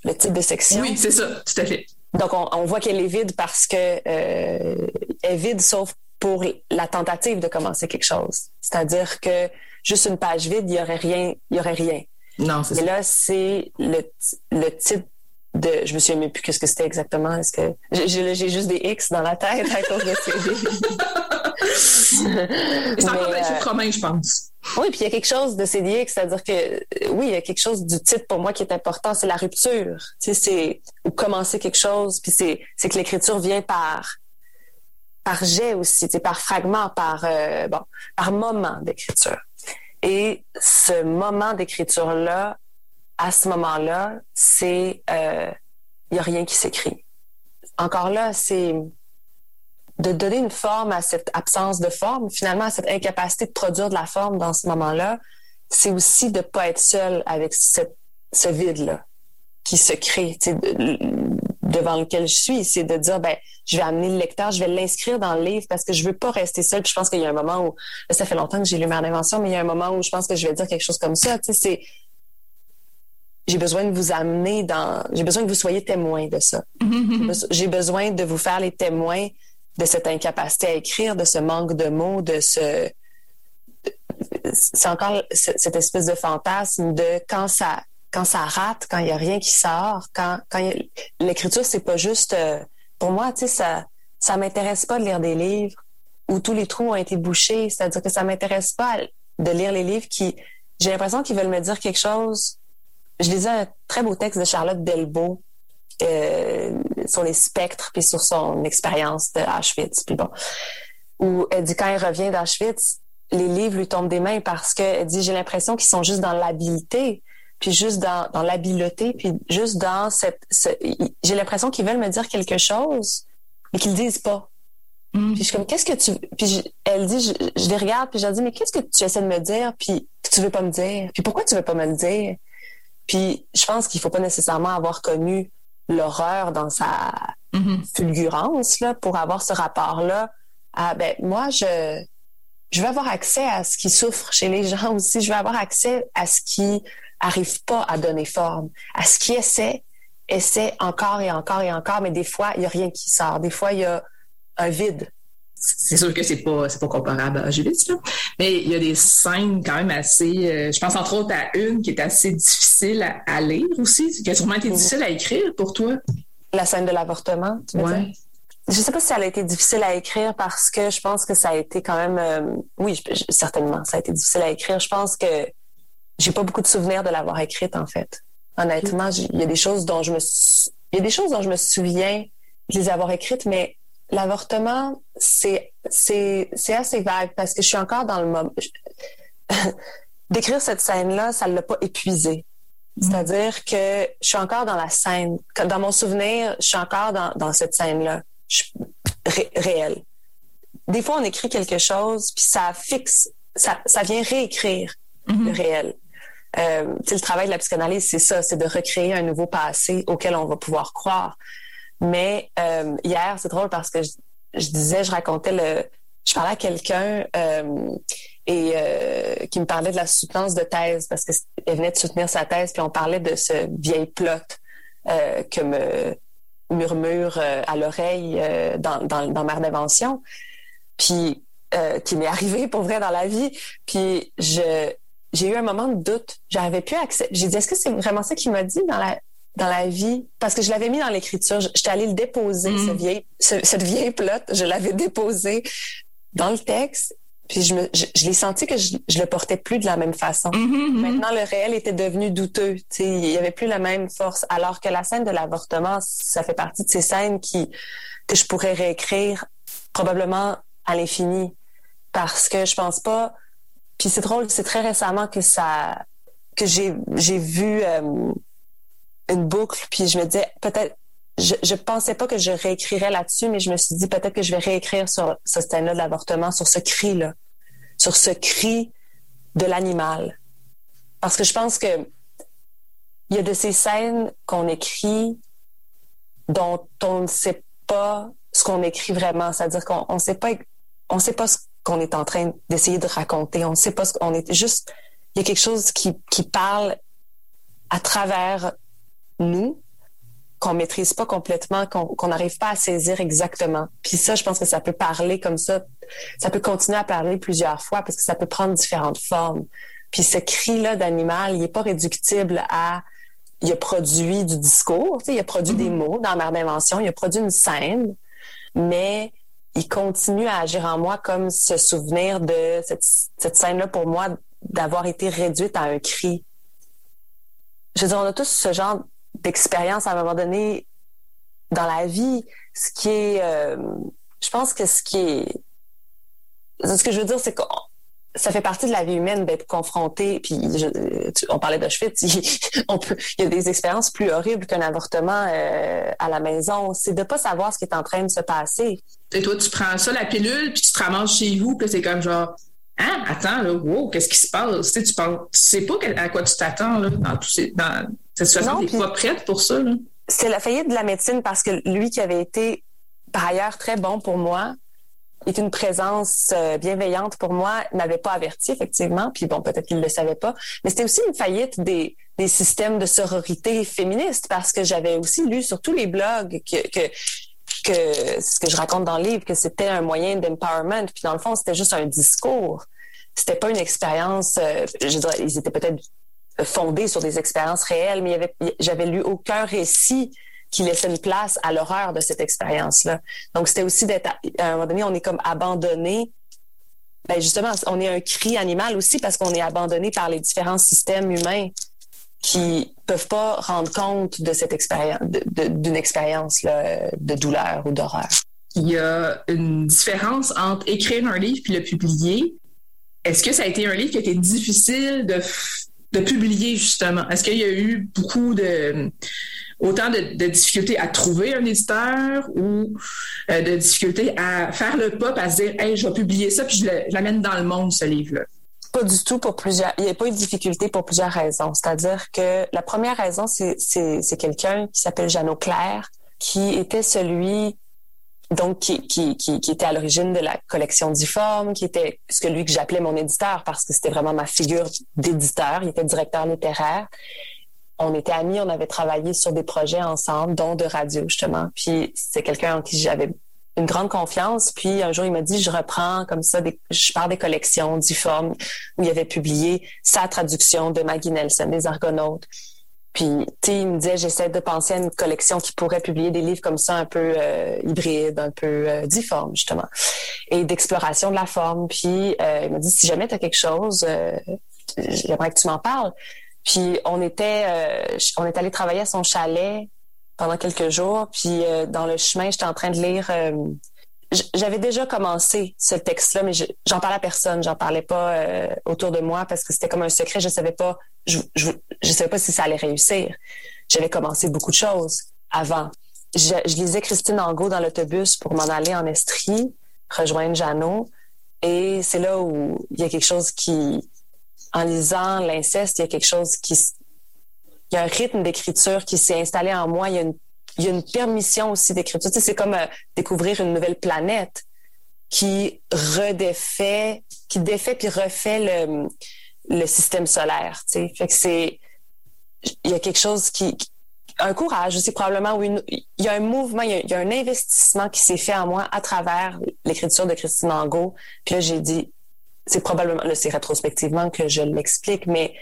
le type de section. Oui, c'est ça, tout à fait. Donc, on, on voit qu'elle est vide parce que euh, elle est vide, sauf pour la tentative de commencer quelque chose. C'est-à-dire que juste une page vide, il y aurait rien, il y aurait rien. Non, c'est Mais ça. là, c'est le, le type de. Je me souviens plus qu'est-ce que c'était exactement. Est-ce que j'ai- juste des X dans la tête à cause de Et *laughs* c'est encore des euh, chiffres romains, je pense. Oui, puis il y a quelque chose de CDX, c'est-à-dire que euh, oui, il y a quelque chose du titre pour moi qui est important, c'est la rupture. Tu sais, c'est ou commencer quelque chose, puis c'est c'est que l'écriture vient par par jet aussi, tu sais, par fragment, par euh, bon, par moment d'écriture. Et ce moment d'écriture là, à ce moment-là, c'est euh, il y a rien qui s'écrit. Encore là, c'est de donner une forme à cette absence de forme, finalement à cette incapacité de produire de la forme dans ce moment-là, c'est aussi de pas être seul avec ce vide-là qui se crée, devant lequel je suis. C'est de dire, ben, je vais amener le lecteur, je vais l'inscrire dans le livre parce que je veux pas rester seul. Puis je pense qu'il y a un moment où, là, ça fait longtemps que j'ai lu Mère d'invention, mais il y a un moment où je pense que je vais dire quelque chose comme ça. Tu sais, c'est, j'ai besoin de vous amener dans, j'ai besoin que vous soyez témoins de ça. J'ai besoin de vous faire les témoins de cette incapacité à écrire, de ce manque de mots, de ce. C'est encore ce- cette espèce de fantasme de quand ça quand ça rate, quand il y a rien qui sort, quand l'écriture c'est pas juste euh, pour moi, tu sais ça ça m'intéresse pas de lire des livres où tous les trous ont été bouchés, c'est-à-dire que ça m'intéresse pas de lire les livres qui j'ai l'impression qu'ils veulent me dire quelque chose. Je lisais un très beau texte de Charlotte Delbo euh, sur les spectres puis sur son expérience de Auschwitz puis bon où elle dit quand elle revient d'Auschwitz les livres lui tombent des mains parce que elle dit j'ai l'impression qu'ils sont juste dans l'habileté puis juste dans, dans l'habileté puis juste dans cette ce- j'ai l'impression qu'ils veulent me dire quelque chose mais qu'ils le disent pas Mm. puis je suis comme qu'est-ce que tu puis je- elle dit je, je les regarde puis je leur dis mais qu'est-ce que tu essaies de me dire puis que tu veux pas me dire? Puis pourquoi tu veux pas me le dire? Puis je pense qu'il faut pas nécessairement avoir connu l'horreur dans sa Mhm. fulgurance là pour avoir ce rapport là à ben moi je je veux avoir accès à ce qui souffre chez les gens aussi. Je veux avoir accès à ce qui arrive pas à donner forme, à ce qui essaie, essaie encore et encore et encore, mais des fois, il y a rien qui sort. Des fois, il y a un vide. C'est sûr que c'est pas pas comparable à Judith, là. mais il y a des scènes quand même assez. Euh, je pense entre autres à une qui est assez difficile à, lire aussi, qui a sûrement été mm-hmm. difficile à écrire pour toi. La scène de l'avortement, tu veux dire? Je sais pas si elle a été difficile à écrire parce que je pense que ça a été quand même, euh, oui, certainement, ça a été difficile à écrire. Je pense que j'ai pas beaucoup de souvenirs de l'avoir écrite en fait. Honnêtement, il y a des choses dont je me, il y a des choses dont je me souviens de les avoir écrites, mais l'avortement, c'est, c'est, c'est assez vague parce que je suis encore dans le moment. *laughs* D'écrire cette scène-là, ça l'a pas épuisé. C'est-à-dire que je suis encore dans la scène. Dans mon souvenir, je suis encore dans, dans cette scène-là réel. Des fois, on écrit quelque chose, puis ça fixe, ça, ça vient réécrire mm-hmm. le réel. Euh, le travail de la psychanalyse, c'est ça, c'est de recréer un nouveau passé auquel on va pouvoir croire. Mais euh, hier, c'est drôle parce que je, disais, je racontais le, je parlais à quelqu'un euh, et euh, qui me parlait de la soutenance de thèse parce qu'elle venait de soutenir sa thèse, puis on parlait de ce vieil plot euh, que me murmure euh, à l'oreille euh, dans, dans, dans ma d'invention, puis qui m'est *laughs* arrivé pour vrai dans la vie. Puis je j'ai eu un moment de doute. J'avais plus accès. J'ai dit est-ce que c'est vraiment ça qu'il m'a dit dans la dans la vie? Parce que je l'avais mis dans l'écriture. J'étais allée le déposer ce mm. vieil ce, cette vieille plot. Je l'avais déposé dans le texte puis je, me, je, l'ai senti que je, je le portais plus de la même façon. Mm-hmm, mm-hmm. Maintenant, le réel était devenu douteux. sais, il y avait plus la même force. Alors que la scène de l'avortement, ça fait partie de ces scènes qui que je pourrais réécrire probablement à l'infini. Parce que je pense pas. Puis c'est drôle, c'est très récemment que ça que j'ai j'ai vu euh, une boucle. Puis je me disais peut-être je, je pensais pas que je réécrirais là-dessus, mais je me suis dit peut-être que je vais réécrire sur ce scène-là de l'avortement, sur ce cri-là, sur ce cri de l'animal. Parce que je pense que il y a de ces scènes qu'on écrit dont on ne sait pas ce qu'on écrit vraiment, c'est-à-dire qu'on on sait pas on sait pas qu'on est en train d'essayer de raconter, on ne sait pas ce qu'on est juste il y a quelque chose qui qui parle à travers nous qu'on maîtrise pas complètement, qu'on n'arrive pas à saisir exactement. Puis ça, je pense que ça peut parler comme ça, ça peut continuer à parler plusieurs fois parce que ça peut prendre différentes formes. Puis ce cri-là d'animal, il est pas réductible à il a produit du discours, il a produit des mm-hmm. mots dans ma d'invention, il a produit une scène, mais il continue à agir en moi comme ce souvenir de cette, cette scène-là pour moi d'avoir été réduite à un cri. Je veux dire, on a tous ce genre d'expérience à un moment donné dans la vie. Ce qui est, euh, je pense que ce qui est, ce que je veux dire, c'est que ça fait partie de la vie humaine d'être confronté. Puis on parlait d'Auschwitz, *laughs* il, il y a des expériences plus horribles qu'un avortement euh, à la maison. C'est de pas savoir ce qui est en train de se passer. Et toi, tu prends ça la pilule, puis tu te ramasses chez vous, puis c'est comme genre ah, attends, là, wow, qu'est-ce qui se passe? Tu sais, tu, penses, tu sais pas à quoi tu t'attends là, dans, ces, dans cette situation. Tu n'es pas prête pour ça. Là. C'est la faillite de la médecine parce que lui qui avait été, par ailleurs, très bon pour moi, est une présence euh, bienveillante pour moi, n'avait pas averti, effectivement. Puis bon, peut-être qu'il ne le savait pas. Mais c'était aussi une faillite des, des systèmes de sororité féministes parce que j'avais aussi lu sur tous les blogs que, que que ce que je raconte dans le livre, que c'était un moyen d'empowerment. Puis dans le fond, c'était juste un discours. C'était pas une expérience. Euh, je dirais, ils étaient peut-être fondés sur des expériences réelles, mais j'avais lu aucun récit qui laissait une place à l'horreur de cette expérience-là. Donc c'était aussi d'être à un moment donné, on est comme abandonné. Ben justement, on est un cri animal aussi parce qu'on est abandonné par les différents systèmes humains qui peuvent pas rendre compte de cette expérience, d'une expérience de douleur ou d'horreur. Il y a une différence entre écrire un livre puis le publier. Est-ce que ça a été un livre qui a été difficile de, de publier justement? Est-ce qu'il y a eu beaucoup de autant de, difficultés à trouver un éditeur ou euh, de difficultés à faire le pas, à se dire hey, je vais publier ça puis je l'amène dans le monde ce livre-là? Pas du tout pour plusieurs. Il n'y a pas eu de difficulté pour plusieurs raisons. C'est-à-dire que la première raison, c'est quelqu'un qui s'appelle Jeannot Claire, qui était celui donc qui, qui, qui, était à l'origine de la collection Difforme, qui était ce que lui que j'appelais mon éditeur parce que c'était vraiment ma figure d'éditeur. Il était directeur littéraire. On était amis, on avait travaillé sur des projets ensemble, dont de radio justement. Puis c'est quelqu'un en qui j'avais une grande confiance. Puis un jour, il m'a dit, je reprends comme ça, je pars des collections Difforme où il avait publié sa traduction de Maggie Nelson, des Argonautes. Puis, tu il me disait, j'essaie de penser à une collection qui pourrait publier des livres comme ça, un peu euh, hybrides, un peu euh, difformes, justement, et d'exploration de la forme. Puis, euh, il m'a dit, si jamais tu as quelque chose, euh, j'aimerais que tu m'en parles. Puis, on était, on est allé travailler à son chalet pendant quelques jours. Puis, dans le chemin, j'étais en train de lire j'avais déjà commencé ce texte-là, mais j'en parlais à personne, j'en parlais pas euh, autour de moi parce que c'était comme un secret. Je savais pas, je, savais pas si ça allait réussir. J'avais commencé beaucoup de choses avant. Je, je lisais Christine Angot dans l'autobus pour m'en aller en Estrie, rejoindre Jeannot, et c'est là où il y a quelque chose qui, en lisant l'inceste, il y a quelque chose qui, il y a un rythme d'écriture qui s'est installé en moi. Il y a une il y a une permission aussi d'écriture. C'est comme euh, découvrir une nouvelle planète qui redéfait, qui défait puis refait le, le système solaire. Tu sais. Fait que c'est, il y a quelque chose qui, un courage aussi probablement où il y a un mouvement, il y a, un investissement qui s'est fait en moi à travers l'écriture de Christine Angot. Puis là, j'ai dit, c'est probablement, là, c'est rétrospectivement que je l'explique, mais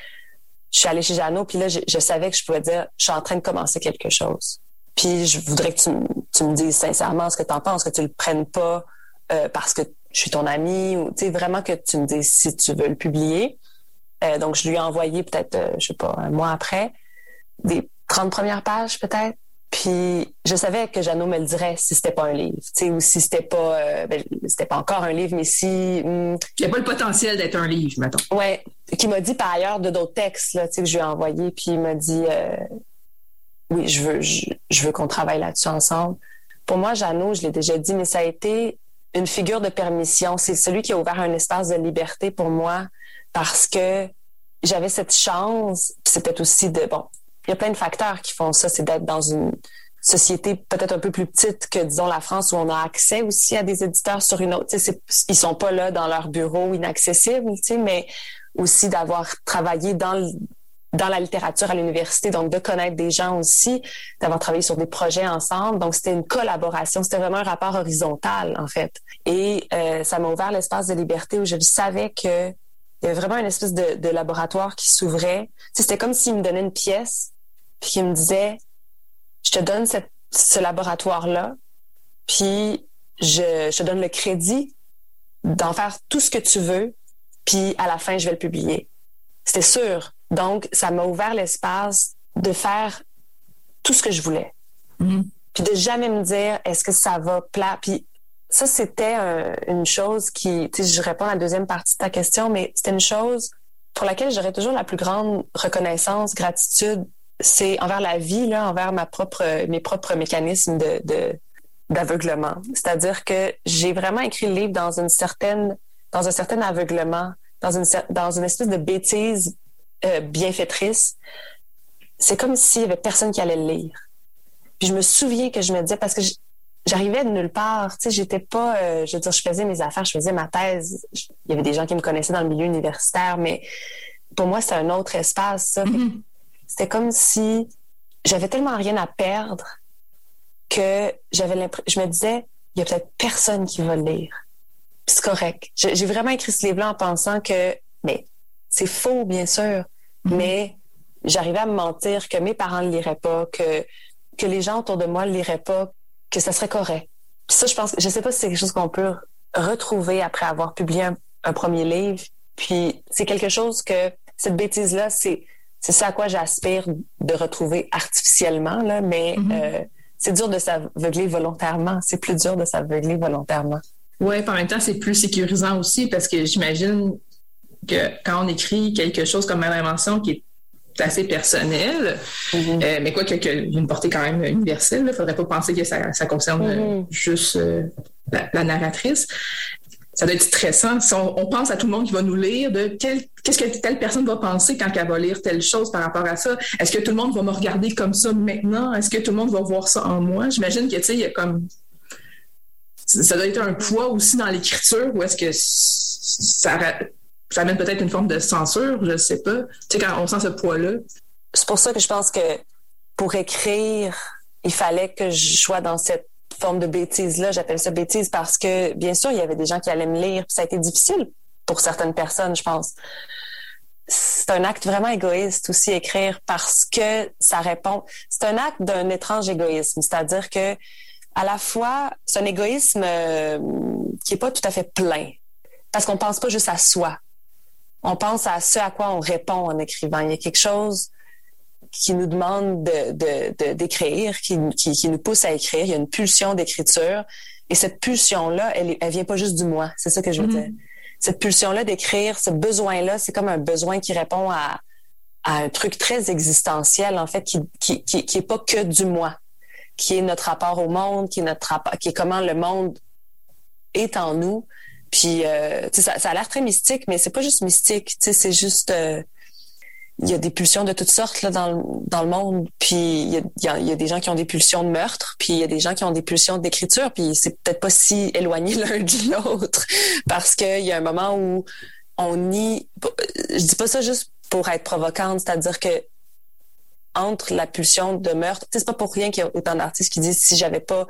je suis allée chez Jeannot, puis là, je, savais que je pouvais dire, je suis en train de commencer quelque chose. Puis je voudrais que tu, tu me dises sincèrement ce que tu en penses, que tu le prennes pas euh, parce que je suis ton ami ou tu sais vraiment que tu me dises si tu veux le publier. Euh, donc je lui ai envoyé peut-être euh, je sais pas un mois après des 30 premières pages peut-être. Puis je savais que Jeannot me le dirait si c'était pas un livre, tu sais, ou si c'était pas, ben, c'était pas encore un livre, mais si hmm, il n'y a pas le potentiel d'être un livre, mettons. Ouais, qui m'a dit par ailleurs de d'autres textes là, tu sais, que je lui ai envoyé, puis il m'a dit, oui, je veux, je, veux qu'on travaille là-dessus ensemble. Pour moi, Jeannot, je l'ai déjà dit, mais ça a été une figure de permission. C'est celui qui a ouvert un espace de liberté pour moi parce que j'avais cette chance. C'était aussi de, bon, il y a plein de facteurs qui font ça. C'est d'être dans une société peut-être un peu plus petite que, disons, la France où on a accès aussi à des éditeurs sur une autre. Ils sont pas là dans leur bureau inaccessibles, mais aussi d'avoir travaillé dans dans la littérature à l'université, donc de connaître des gens aussi, d'avoir travaillé sur des projets ensemble. Donc, c'était une collaboration, c'était vraiment un rapport horizontal, en fait. Et euh, ça m'a ouvert l'espace de liberté où je savais que il y avait vraiment une espèce de, laboratoire qui s'ouvrait. c'était comme s'il me donnait une pièce, puis qu'il me disait, je te donne cette, ce laboratoire-là, puis je, je te donne le crédit d'en faire tout ce que tu veux, puis à la fin, je vais le publier. C'était sûr. Donc, ça m'a ouvert l'espace de faire tout ce que je voulais. Mm-hmm. Puis de jamais me dire, est-ce que ça va plat? Puis ça, c'était une chose qui, tu sais, je réponds à la deuxième partie de ta question, mais c'était une chose pour laquelle j'aurais toujours la plus grande reconnaissance, gratitude, c'est envers la vie, là, envers mes propres mécanismes d'aveuglement. C'est-à-dire que j'ai vraiment écrit le livre dans une certaine, dans un certain aveuglement, dans une, dans une espèce de bêtise euh, bienfaitrice, c'est comme s'il y avait personne qui allait le lire. Puis je me souviens que je me disais, parce que j'arrivais de nulle part, tu sais, j'étais pas, euh, je veux dire, je faisais mes affaires, je faisais ma thèse. Il y avait des gens qui me connaissaient dans le milieu universitaire, mais pour moi, c'était un autre espace, ça. Mm-hmm. C'était comme si j'avais tellement rien à perdre que j'avais l'impression, je me disais, il y a peut-être personne qui va le lire. C'est correct. J'ai vraiment écrit ce livre-là en pensant que, mais c'est faux, bien sûr, mhm. mais j'arrivais à me mentir que mes parents ne liraient pas, que, que les gens autour de moi ne liraient pas, que ça serait correct. Puis ça, je pense, je sais pas si c'est quelque chose qu'on peut retrouver après avoir publié un, premier livre. Puis c'est quelque chose que cette bêtise-là, c'est c'est ça à quoi j'aspire de retrouver artificiellement, là, mais mhm. euh, c'est dur de s'aveugler volontairement. C'est plus dur de s'aveugler volontairement. Oui, en même temps, c'est plus sécurisant aussi parce que j'imagine que quand on écrit quelque chose comme ma invention qui est assez personnel, mm-hmm. euh, mais quoi que, une portée quand même universelle. Il ne faudrait pas penser que ça, concerne mm-hmm. juste euh, la, narratrice. Ça doit être stressant. Si on, pense à tout le monde qui va nous lire, de qu'est-ce que telle personne va penser quand elle va lire telle chose par rapport à ça. Est-ce que tout le monde va me regarder comme ça maintenant? Est-ce que tout le monde va voir ça en moi? J'imagine que, tu sais, il y a comme ça doit être un poids aussi dans l'écriture ou est-ce que ça, ça amène peut-être une forme de censure, je ne sais pas. Tu sais, quand on sent ce poids-là. C'est pour ça que je pense que pour écrire, il fallait que je sois dans cette forme de bêtise-là. J'appelle ça bêtise parce que, bien sûr, il y avait des gens qui allaient me lire. ça a été difficile pour certaines personnes, je pense. C'est un acte vraiment égoïste aussi écrire parce que ça répond. C'est un acte d'un étrange égoïsme, c'est-à-dire que à la fois, c'est un égoïsme euh, qui est pas tout à fait plein parce qu'on pense pas juste à soi. On pense à ce à quoi on répond en écrivant. Il y a quelque chose qui nous demande de, d'écrire, qui, qui, nous pousse à écrire. Il y a une pulsion d'écriture. Et cette pulsion-là, elle, elle vient pas juste du moi. C'est ça que je veux mm-hmm. dire. Cette pulsion-là d'écrire, ce besoin-là, c'est comme un besoin qui répond à, à un truc très existentiel, en fait, qui, qui, qui, qui est pas que du moi, qui est notre rapport au monde, qui est notre rapport, qui est comment le monde est en nous. Puis, euh, ça, ça a l'air très mystique, mais c'est pas juste mystique. C'est juste, euh, il y a des pulsions de toutes sortes là, dans, dans le monde. Puis il y a, y, y a, des gens qui ont des pulsions de meurtre, puis il y a des gens qui ont des pulsions d'écriture, puis c'est peut-être pas si éloigné *laughs* l'un de l'autre, parce qu'il y a un moment où on nie. Je dis pas ça juste pour être provocante, c'est-à-dire que entre la pulsion de meurtre, c'est pas pour rien qu'il y a autant d'artistes qui disent si j'avais pas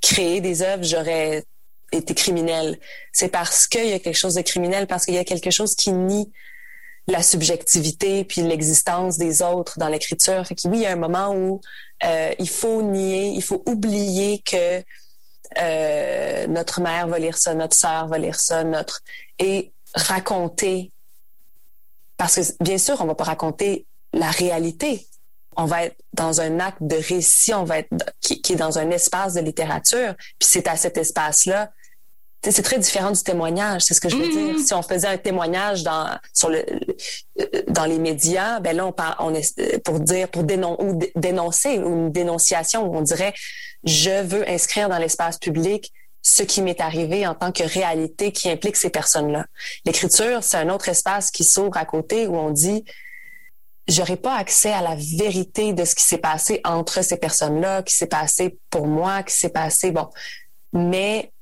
créé des œuvres, j'aurais été criminel. C'est parce qu'il y a quelque chose de criminel, parce qu'il y a quelque chose qui nie la subjectivité puis l'existence des autres dans l'écriture. Fait que oui, il y a un moment où euh, il faut nier, il faut oublier que euh, notre mère va lire ça, notre sœur va lire ça, notre et raconter. Parce que bien sûr, on va pas raconter la réalité. On va être dans un acte de récit, on va être qui, qui est dans un espace de littérature. Puis c'est à cet espace-là c'est très différent du témoignage, c'est ce que je veux dire. Mm-hmm. Si on faisait un témoignage dans sur le dans les médias, ben là on parle on est pour dire pour dénon, ou dénoncer ou une dénonciation, on dirait je veux inscrire dans l'espace public ce qui m'est arrivé en tant que réalité qui implique ces personnes-là. L'écriture, c'est un autre espace qui s'ouvre à côté où on dit j'aurais pas accès à la vérité de ce qui s'est passé entre ces personnes-là, qui s'est passé pour moi, qui s'est passé bon, mais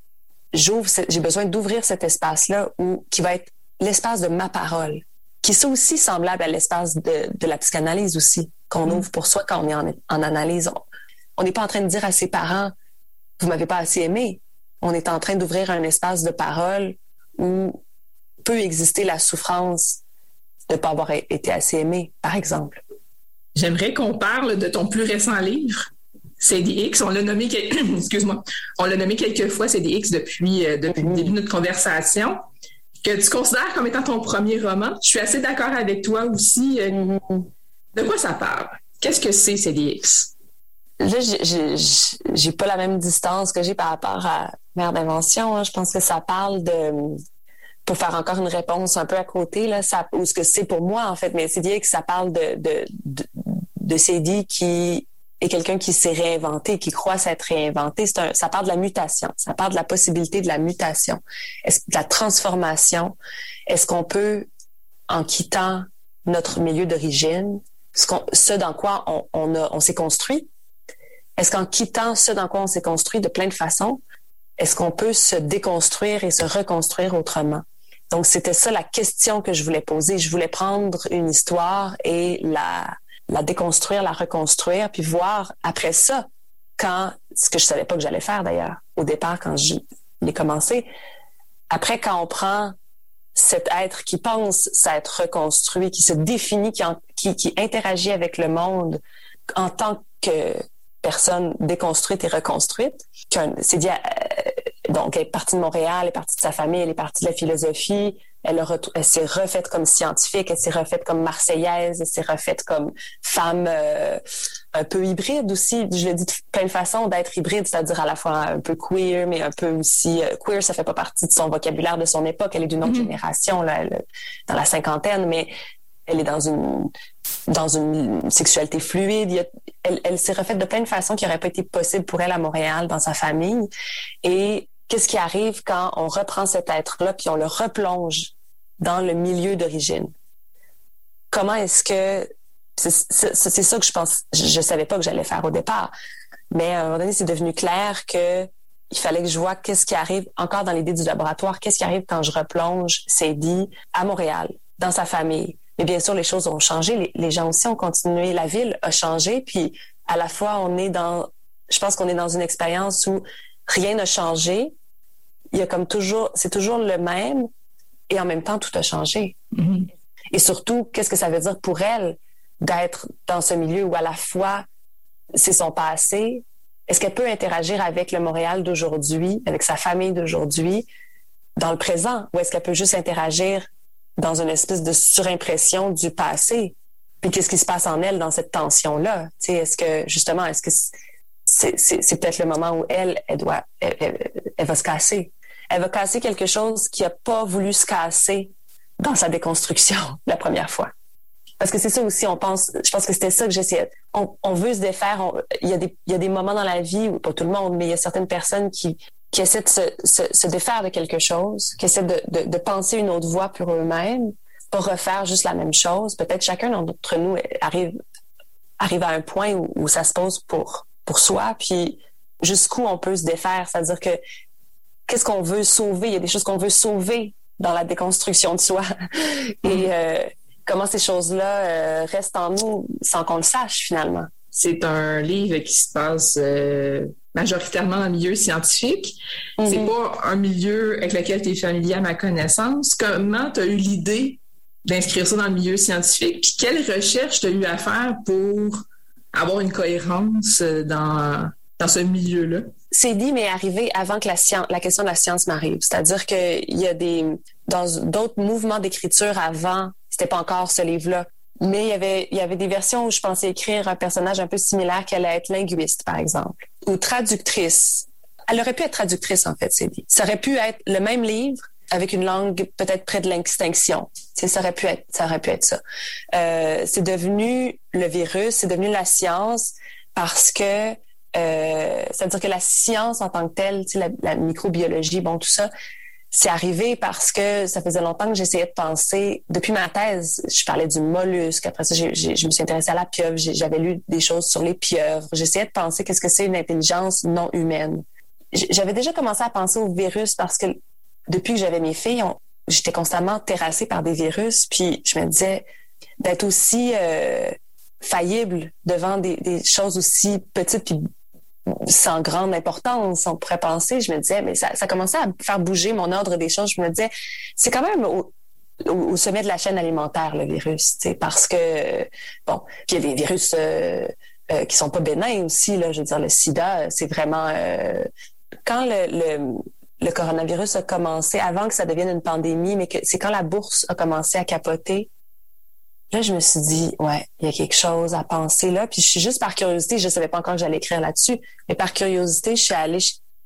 j'ouvre, j'ai besoin d'ouvrir cet espace-là où qui va être l'espace de ma parole, qui est aussi semblable à l'espace de, de, la psychanalyse aussi, qu'on mm. ouvre pour soi quand on est en, en analyse. On n'est pas en train de dire à ses parents, vous m'avez pas assez aimé. On est en train d'ouvrir un espace de parole où peut exister la souffrance de ne pas avoir été assez aimé, par exemple. J'aimerais qu'on parle de ton plus récent livre, CDX, on l'a nommé, *clears throat* excuse-moi, on l'a nommé quelques fois CDX depuis, euh, depuis le début de notre conversation, que tu considères comme étant ton premier roman. Je suis assez d'accord avec toi aussi. Euh, de quoi ça parle? Qu'est-ce que c'est CDX? Là, j'ai pas la même distance que j'ai par rapport à Mère d'invention. Hein. Je pense que ça parle de pour faire encore une réponse un peu à côté, là, ça, ou ce que c'est pour moi, en fait, mais CDX, ça parle de, de, de, de CD qui et quelqu'un qui s'est réinventé, qui croit s'être réinventé. Ça parle de la mutation, ça parle de la possibilité de la mutation, de la transformation? Est-ce qu'on peut, en quittant notre milieu d'origine, ce, dans quoi on, on s'est construit, est-ce qu'en quittant ce dans quoi on s'est construit de plein de façons, est-ce qu'on peut se déconstruire et se reconstruire autrement? Donc, c'était ça la question que je voulais poser. Je voulais prendre une histoire et la, la déconstruire, la reconstruire, puis voir après ça, quand, ce que je savais pas que j'allais faire d'ailleurs, au départ, quand je l'ai commencé, après, quand on prend cet être qui pense s'être reconstruit, qui se définit, qui, qui, interagit avec le monde en tant que personne déconstruite et reconstruite, c'est dit, donc elle est partie de Montréal, elle est partie de sa famille, elle est partie de la philosophie, elle, elle s'est refaite comme scientifique, elle s'est refaite comme marseillaise, elle s'est refaite comme femme euh, un peu hybride aussi. Je le dis de plein de façons d'être hybride, c'est-à-dire à la fois un peu queer, mais un peu aussi euh, queer, ça fait pas partie de son vocabulaire de son époque. Elle est d'une autre mm-hmm. génération, là, dans la cinquantaine, mais elle est dans une dans une sexualité fluide. elle, elle s'est refaite de plein de façons qui n'auraient pas été possibles pour elle à Montréal, dans sa famille. Et qu'est-ce qui arrive quand on reprend cet être-là puis on le replonge dans le milieu d'origine? Comment est-ce que c'est ça que je pense, je, savais pas que j'allais faire au départ, mais à un moment donné, c'est devenu clair que il fallait que je vois qu'est-ce qui arrive encore dans l'idée du laboratoire, qu'est-ce qui arrive quand je replonge dit à Montréal, dans sa famille. Mais bien sûr, les choses ont changé. Les, les, gens aussi ont continué. La ville a changé. Puis à la fois, on est dans, je pense qu'on est dans une expérience où rien n'a changé. Il y a comme toujours, c'est toujours le même. Et en même temps, tout a changé. Mm-hmm. Et surtout, qu'est-ce que ça veut dire pour elle d'être dans ce milieu où à la fois c'est son passé, est-ce qu'elle peut interagir avec le Montréal d'aujourd'hui, avec sa famille d'aujourd'hui, dans le présent, ou est-ce qu'elle peut juste interagir dans une espèce de surimpression du passé? Puis qu'est-ce qui se passe en elle dans cette tension-là? Est-ce que, justement, est-ce que c'est peut-être le moment où elle, elle doit, elle, va se casser? Elle va casser quelque chose qui a pas voulu se casser dans sa déconstruction *laughs* la première fois. Parce que c'est ça aussi, on pense, je pense que c'était ça que j'essayais. On, veut se défaire. il, y a des, moments dans la vie, où, pas tout le monde, mais il y a certaines personnes qui, qui essaient de se, défaire de quelque chose, qui essaient de, penser une autre voie pour eux-mêmes, pas refaire juste la même chose. Peut-être chacun d'entre nous arrive, arrive à un point où, ça se pose pour, pour soi, puis jusqu'où on peut se défaire. C'est-à-dire que qu'est-ce qu'on veut sauver? Il y a des choses qu'on veut sauver dans la déconstruction de soi. *laughs* Et mm. euh, comment ces choses-là euh, restent en nous sans qu'on le sache finalement? C'est un livre qui se passe euh, majoritairement dans le milieu scientifique. C'est mhm. pas un milieu avec lequel tu es familier à ma connaissance. Comment tu as eu l'idée d'inscrire ça dans le milieu scientifique? Puis quelle recherche tu as eu à faire pour avoir une cohérence dans, dans ce milieu-là? C'est dit, mais arrivé avant que la, science, la question de la science m'arrive. C'est-à-dire qu'il y a des, dans d'autres mouvements d'écriture avant c'était pas encore ce livre-là. Mais il y avait, il y avait des versions où je pensais écrire un personnage un peu similaire qui allait être linguiste, par exemple, ou traductrice. Elle aurait pu être traductrice, en fait, c'est dit. Ça aurait pu être le même livre avec une langue peut-être près de l'extinction. Ça aurait pu être, ça aurait pu être ça. Euh, c'est devenu le virus, c'est devenu la science parce que euh, c'est-à-dire que la science en tant que telle, la, la microbiologie, bon, tout ça, c'est arrivé parce que ça faisait longtemps que j'essayais de penser. Depuis ma thèse, je parlais du mollusque. Après ça, je me suis intéressée à la pieuvre. J'avais lu des choses sur les pieuvres. J'essayais de penser qu'est-ce que c'est une intelligence non humaine. J'avais déjà commencé à penser aux virus parce que depuis que j'avais mes filles, j'étais constamment terrassée par des virus. Puis je me disais d'être aussi euh, faillible devant des, des, choses aussi petites puis sans grande importance, on pourrait penser. Je me disais, mais ça, ça commençait à faire bouger mon ordre des choses. Je me disais, c'est quand même au, au, sommet de la chaîne alimentaire, le virus, parce que, bon, puis il y a des virus euh, euh, qui sont pas bénins aussi, là, je veux dire, le sida, c'est vraiment... Euh, quand le, le, le, coronavirus a commencé, avant que ça devienne une pandémie, mais c'est quand la bourse a commencé à capoter, Là, je me suis dit, ouais, il y a quelque chose à penser là. Puis je suis juste par curiosité, je savais pas encore que j'allais écrire là-dessus, mais par curiosité, je suis allée,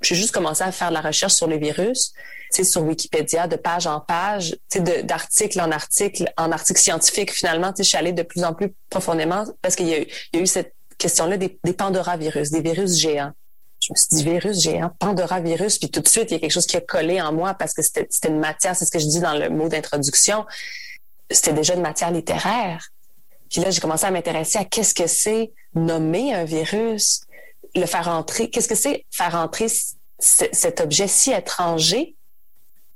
j'ai juste commencé à faire de la recherche sur les virus, sais, sur Wikipédia, de page en page, d'article en article, en article scientifique. Finalement, je suis allée de plus en plus profondément parce qu'il y, a eu, cette question-là des, des Pandora virus, des virus géants. Je me suis dit virus géant, Pandora virus, puis tout de suite il y a quelque chose qui a collé en moi parce que c'était une matière, c'est ce que je dis dans le mot d'introduction c'était déjà une matière littéraire. Puis là, j'ai commencé à m'intéresser à qu'est-ce que c'est nommer un virus, le faire entrer, qu'est-ce que c'est faire entrer cet objet si étranger?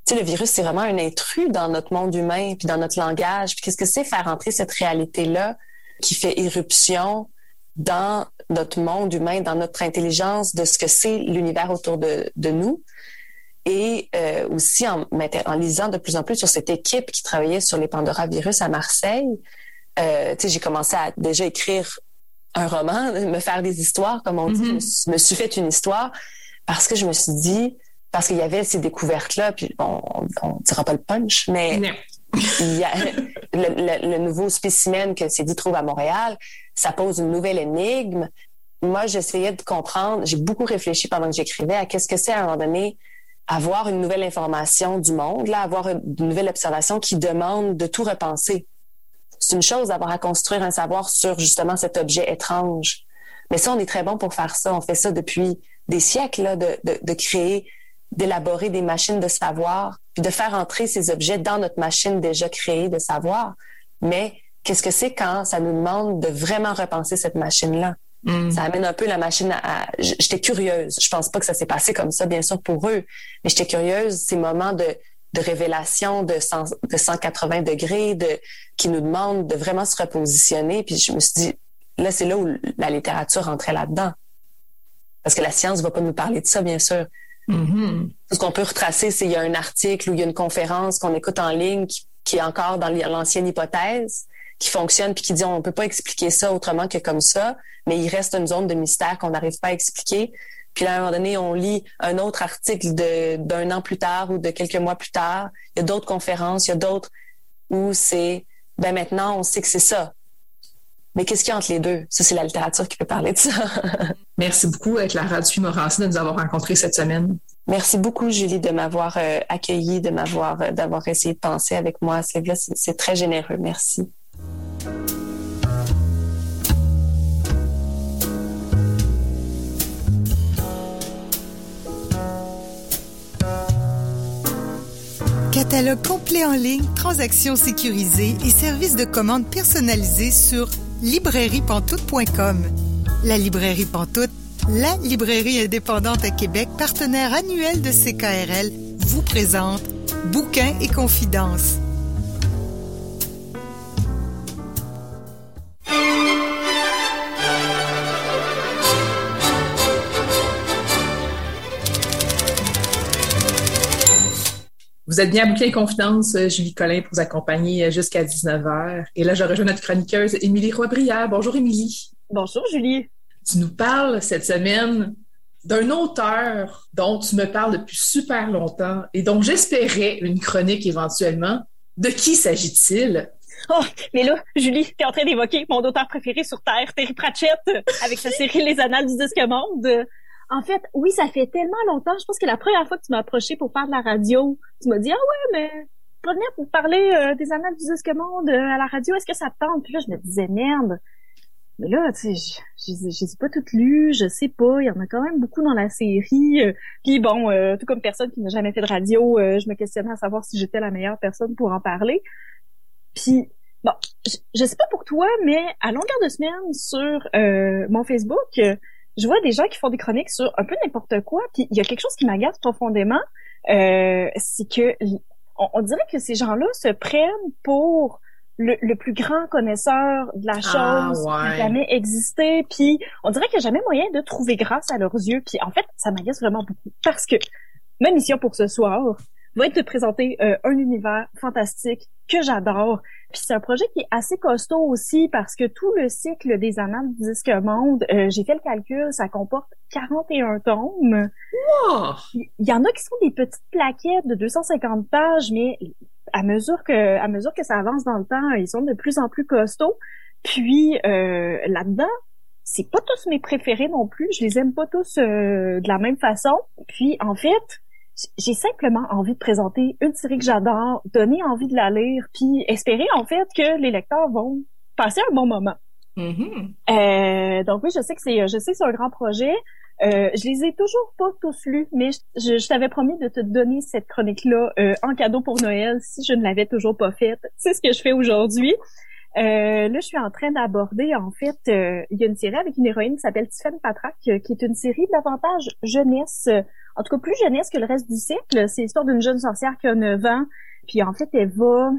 Tu sais, le virus, c'est vraiment un intrus dans notre monde humain, puis dans notre langage. Puis qu'est-ce que c'est faire entrer cette réalité-là qui fait irruption dans notre monde humain, dans notre intelligence de ce que c'est l'univers autour de, de nous et euh, aussi en, en, lisant de plus en plus sur cette équipe qui travaillait sur les Pandora virus à Marseille, euh, j'ai commencé à déjà écrire un roman, *laughs* me faire des histoires, comme on dit. Mm-hmm. Je me suis fait une histoire parce que je me suis dit, parce qu'il y avait ces découvertes-là, puis on, on, dira pas le punch, mais il y a *laughs* le, le, nouveau spécimen que dit trouve à Montréal, ça pose une nouvelle énigme. Moi, j'essayais de comprendre, j'ai beaucoup réfléchi pendant que j'écrivais à qu'est-ce que c'est à un moment donné avoir une nouvelle information du monde, là, avoir une nouvelle observation qui demande de tout repenser. C'est une chose d'avoir à construire un savoir sur justement cet objet étrange. Mais ça, on est très bon pour faire ça. On fait ça depuis des siècles, là, de, de, de créer, d'élaborer des machines de savoir, puis de faire entrer ces objets dans notre machine déjà créée de savoir. Mais qu'est-ce que c'est quand ça nous demande de vraiment repenser cette machine-là? Mm. Ça amène un peu la machine à... J'étais curieuse. Je pense pas que ça s'est passé comme ça, bien sûr, pour eux. Mais j'étais curieuse, ces moments de, de révélation de, de 180 degrés, de, qui nous demandent de vraiment se repositionner. Puis je me suis dit, là, c'est là où la littérature rentrait là-dedans. Parce que la science va pas nous parler de ça, bien sûr. Mm-hmm. Ce qu'on peut retracer, c'est il y a un article ou il y a une conférence qu'on écoute en ligne qui, est encore dans l'ancienne hypothèse, qui fonctionne puis qui dit on peut pas expliquer ça autrement que comme ça, mais il reste une zone de mystère qu'on n'arrive pas à expliquer. Puis à un moment donné, on lit un autre article d'un an plus tard ou de quelques mois plus tard. Il y a d'autres conférences, il y a d'autres où c'est ben maintenant on sait que c'est ça. Mais qu'est-ce qu'il y a entre les deux? Ça, c'est la littérature qui peut parler de ça. *laughs* Merci beaucoup, Clara Dupuis-Morancy, de nous avoir rencontrés cette semaine. Merci beaucoup, Julie, de m'avoir euh, accueilli, de m'avoir, euh, d'avoir essayé de penser avec moi. C'est très généreux. Merci. Catalogue complet en ligne, transactions sécurisées et services de commande personnalisés sur librairiepantoute.com. La librairie Pantoute, la librairie indépendante à Québec, partenaire annuel de CKRL, vous présente Bouquins et confidences. Vous êtes bien à Bouquin Confidence, euh, Julie Collin, pour vous accompagner euh, jusqu'à 19h. Et là, je rejoins notre chroniqueuse, Émilie Roy-Brière. Bonjour, Émilie. Bonjour, Julie. Tu nous parles cette semaine d'un auteur dont tu me parles depuis super longtemps et dont j'espérais une chronique éventuellement. De qui s'agit-il? Oh, mais là, Julie, t'es en train d'évoquer mon auteur préféré sur Terre, Terry Pratchett, avec sa série Les Annales du Disque Monde. En fait, oui, ça fait tellement longtemps. Je pense que la première fois que tu m'as approché pour faire de la radio, tu m'as dit ah ouais, mais pas venir pour parler euh, des annales du disque monde euh, à la radio. Est-ce que ça te tente? Puis là, je me disais merde. Mais là, tu sais, je les ai pas toutes lues, je sais pas. Il y en a quand même beaucoup dans la série. Euh, puis bon, tout comme personne qui n'a jamais fait de radio, je me questionnais à savoir si j'étais la meilleure personne pour en parler. Puis bon, je, je sais pas pour toi, mais à longueur de semaine sur mon Facebook je vois des gens qui font des chroniques sur un peu n'importe quoi, puis il y a quelque chose qui m'agace profondément, euh, c'est que on, dirait que ces gens-là se prennent pour le, plus grand connaisseur de la ah, chose qui a jamais existé, puis on dirait qu'il n'y a jamais moyen de trouver grâce à leurs yeux, puis en fait, ça m'agace vraiment beaucoup, parce que ma mission pour ce soir va être de présenter euh, un univers fantastique que j'adore, puis c'est un projet qui est assez costaud aussi parce que tout le cycle des annales du disque monde, euh, j'ai fait le calcul, ça comporte 41 tomes. Il y en a qui sont des petites plaquettes de 250 pages, mais à mesure que à mesure que ça avance dans le temps, ils sont de plus en plus costauds. Puis euh, là-dedans, c'est pas tous mes préférés non plus. Je les aime pas tous euh, de la même façon. Puis en fait, j'ai simplement envie de présenter une série que j'adore, donner envie de la lire, puis espérer en fait que les lecteurs vont passer un bon moment. Mm-hmm. euh, donc oui, je sais que c'est, je sais c'est un grand projet. Euh, je les ai toujours pas tous lus, mais je, je, t'avais promis de te donner cette chronique-là euh, en cadeau pour Noël si je ne l'avais toujours pas faite. C'est ce que je fais aujourd'hui. Euh, là, je suis en train d'aborder, en fait, il y a une série avec une héroïne qui s'appelle Tiffany Patrack, qui est une série davantage jeunesse en tout cas plus jeunesse que le reste du cycle. C'est l'histoire d'une jeune sorcière qui a 9 ans. Puis en fait, elle va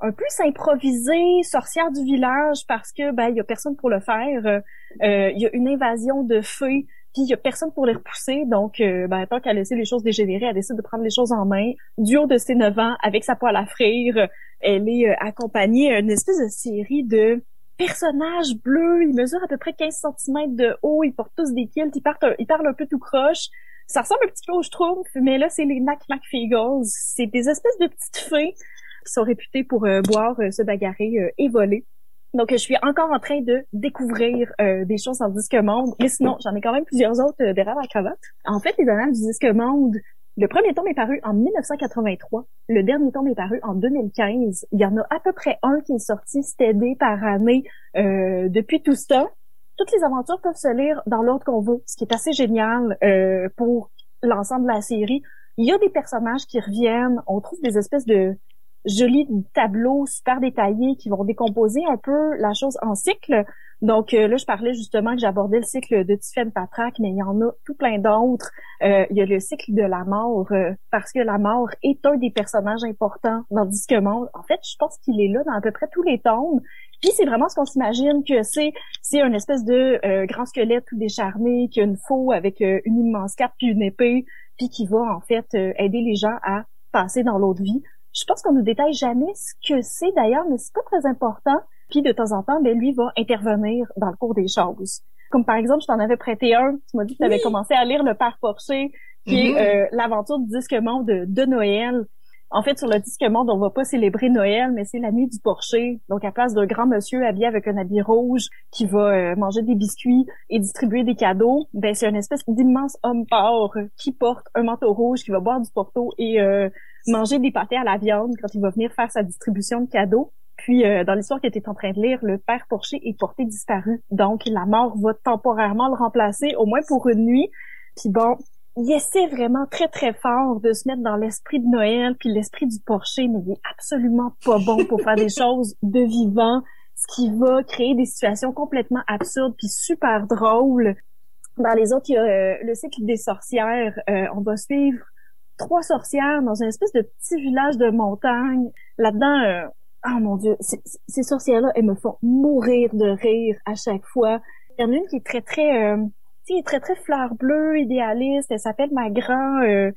un peu s'improviser sorcière du village parce que ben il y a personne pour le faire. Euh, il y a une invasion de fées, puis il y a personne pour les repousser. Donc euh, ben tant qu'à laisser les choses dégénérer, elle décide de prendre les choses en main. Du haut de ses 9 ans, avec sa poêle à frire, elle est euh, accompagnée d'une espèce de série de personnages bleus. Ils mesurent à peu près 15 cm de haut. Ils portent tous des kilts. Ils, ils parlent un peu tout croche. Ça ressemble un petit peu aux Schtroumpfs, mais là, c'est les McFeagles. C'est des espèces de petites fées qui sont réputées pour euh, boire, euh, se bagarrer euh, et voler. Donc, je suis encore en train de découvrir des choses le disque monde. Mais sinon, j'en ai quand même plusieurs autres derrière la cravate. En fait, les annales du disque monde, le premier tome est paru en 1983. Le dernier tome est paru en 2015. Il y en a à peu près un qui est sorti stédé par année depuis tout ce temps toutes les aventures peuvent se lire dans l'ordre qu'on veut, ce qui est assez génial euh, pour l'ensemble de la série. Il y a des personnages qui reviennent, on trouve des espèces de jolis tableaux super détaillés qui vont décomposer un peu la chose en cycle. Donc euh, là, je parlais justement que j'abordais le cycle de Tiffaine Patraque, mais il y en a tout plein d'autres. Euh, il y a le cycle de la mort, euh, parce que la mort est un des personnages importants dans Disque Monde. En fait, je pense qu'il est là dans à peu près tous les tomes. Puis c'est vraiment ce qu'on s'imagine que c'est, c'est une espèce de grand squelette tout décharné, qui a une faux avec une immense cape puis une épée, puis qui va en fait aider les gens à passer dans l'autre vie. Je pense qu'on ne détaille jamais ce que c'est d'ailleurs, mais c'est pas très important. Puis de temps en temps, ben, lui va intervenir dans le cours des choses. Comme par exemple, je t'en avais prêté un, tu m'as dit que tu avais commencé à lire Le Père Porcher, qui est mm-hmm. euh, l'aventure du disque monde de, Noël. En fait, sur le disque monde, on va pas célébrer Noël, mais c'est la nuit du porcher. Donc, à place d'un grand monsieur habillé avec un habit rouge qui va euh, manger des biscuits et distribuer des cadeaux, ben c'est une espèce d'immense homme porc qui porte un manteau rouge, qui va boire du porto et euh, manger des pâtés à la viande quand il va venir faire sa distribution de cadeaux. Puis, euh, dans l'histoire qu'il était en train de lire, le père Porcher est porté disparu. Donc, la mort va temporairement le remplacer, au moins pour une nuit. Puis bon, il essaie vraiment très, très fort de se mettre dans l'esprit de Noël, puis l'esprit du Porcher, mais il est absolument pas bon pour faire des *laughs* choses de vivant, ce qui va créer des situations complètement absurdes, puis super drôles. Dans les autres, il y a euh, le cycle des sorcières. Euh, on va suivre trois sorcières dans une espèce de petit village de montagne. Là-dedans, oh mon dieu, ces sorcières-là, elles me font mourir de rire à chaque fois. Il y en a une qui est très très, très très fleur bleue, idéaliste. Elle s'appelle Magran. Euh,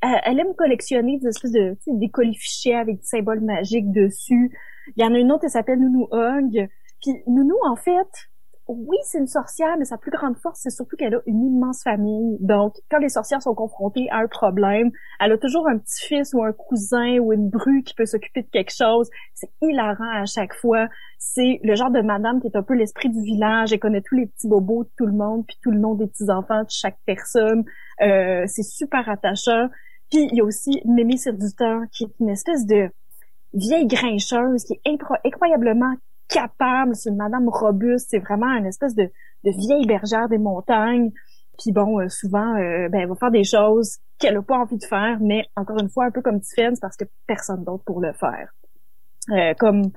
elle, aime collectionner des espèces de des colifichets avec des symboles magiques dessus. Il y en a une autre, elle s'appelle Nounou Hug. Puis Nounou, en fait, oui, c'est une sorcière, mais sa plus grande force, c'est surtout qu'elle a une immense famille. Donc, quand les sorcières sont confrontées à un problème, elle a toujours un petit-fils ou un cousin ou une bru qui peut s'occuper de quelque chose. C'est hilarant à chaque fois. C'est le genre de madame qui est un peu l'esprit du village. Elle connaît tous les petits bobos de tout le monde, puis tout le nom des petits-enfants de chaque personne. Euh, c'est super attachant. Puis, il y a aussi Mémé Sirdutin, qui est une espèce de vieille grincheuse qui est incroyablement capable, c'est une madame robuste, c'est vraiment une espèce de, vieille bergère des montagnes. Puis bon, euh, souvent, euh, ben, elle va faire des choses qu'elle a pas envie de faire, mais encore une fois, un peu comme Tiffany, parce que personne d'autre pour le faire. Euh, comme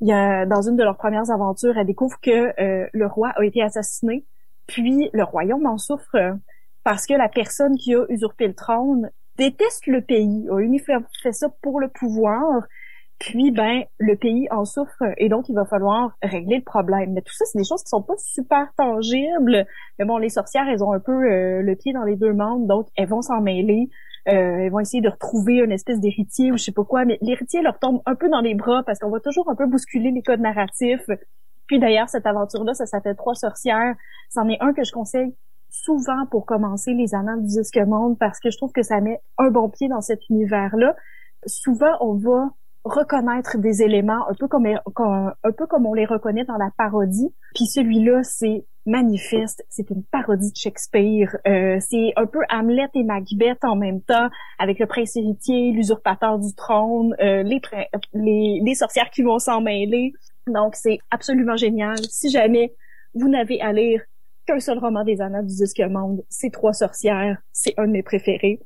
y a, dans une de leurs premières aventures, elle découvre que le roi a été assassiné, puis le royaume en souffre parce que la personne qui a usurpé le trône déteste le pays, a uniquement fait ça pour le pouvoir, puis, ben, le pays en souffre et donc il va falloir régler le problème. Mais tout ça, c'est des choses qui sont pas super tangibles. Mais bon, les sorcières, elles ont un peu euh, le pied dans les deux mondes, donc elles vont s'en mêler. Euh, elles vont essayer de retrouver une espèce d'héritier ou je sais pas quoi. Mais l'héritier leur tombe un peu dans les bras parce qu'on va toujours un peu bousculer les codes narratifs. Puis d'ailleurs, cette aventure-là, ça s'appelle Trois sorcières. C'en est un que je conseille souvent pour commencer les annales du disque monde parce que je trouve que ça met un bon pied dans cet univers-là. Souvent, on va reconnaître des éléments un peu comme, un peu comme on les reconnaît dans la parodie. Puis celui-là, c'est manifeste, c'est une parodie de Shakespeare. Euh, c'est un peu Hamlet et Macbeth en même temps, avec le prince héritier, l'usurpateur du trône, euh, les, les, les sorcières qui vont s'en mêler. Donc c'est absolument génial. Si jamais vous n'avez à lire qu'un seul roman des annales du disque monde, c'est Trois sorcières, c'est un de mes préférés.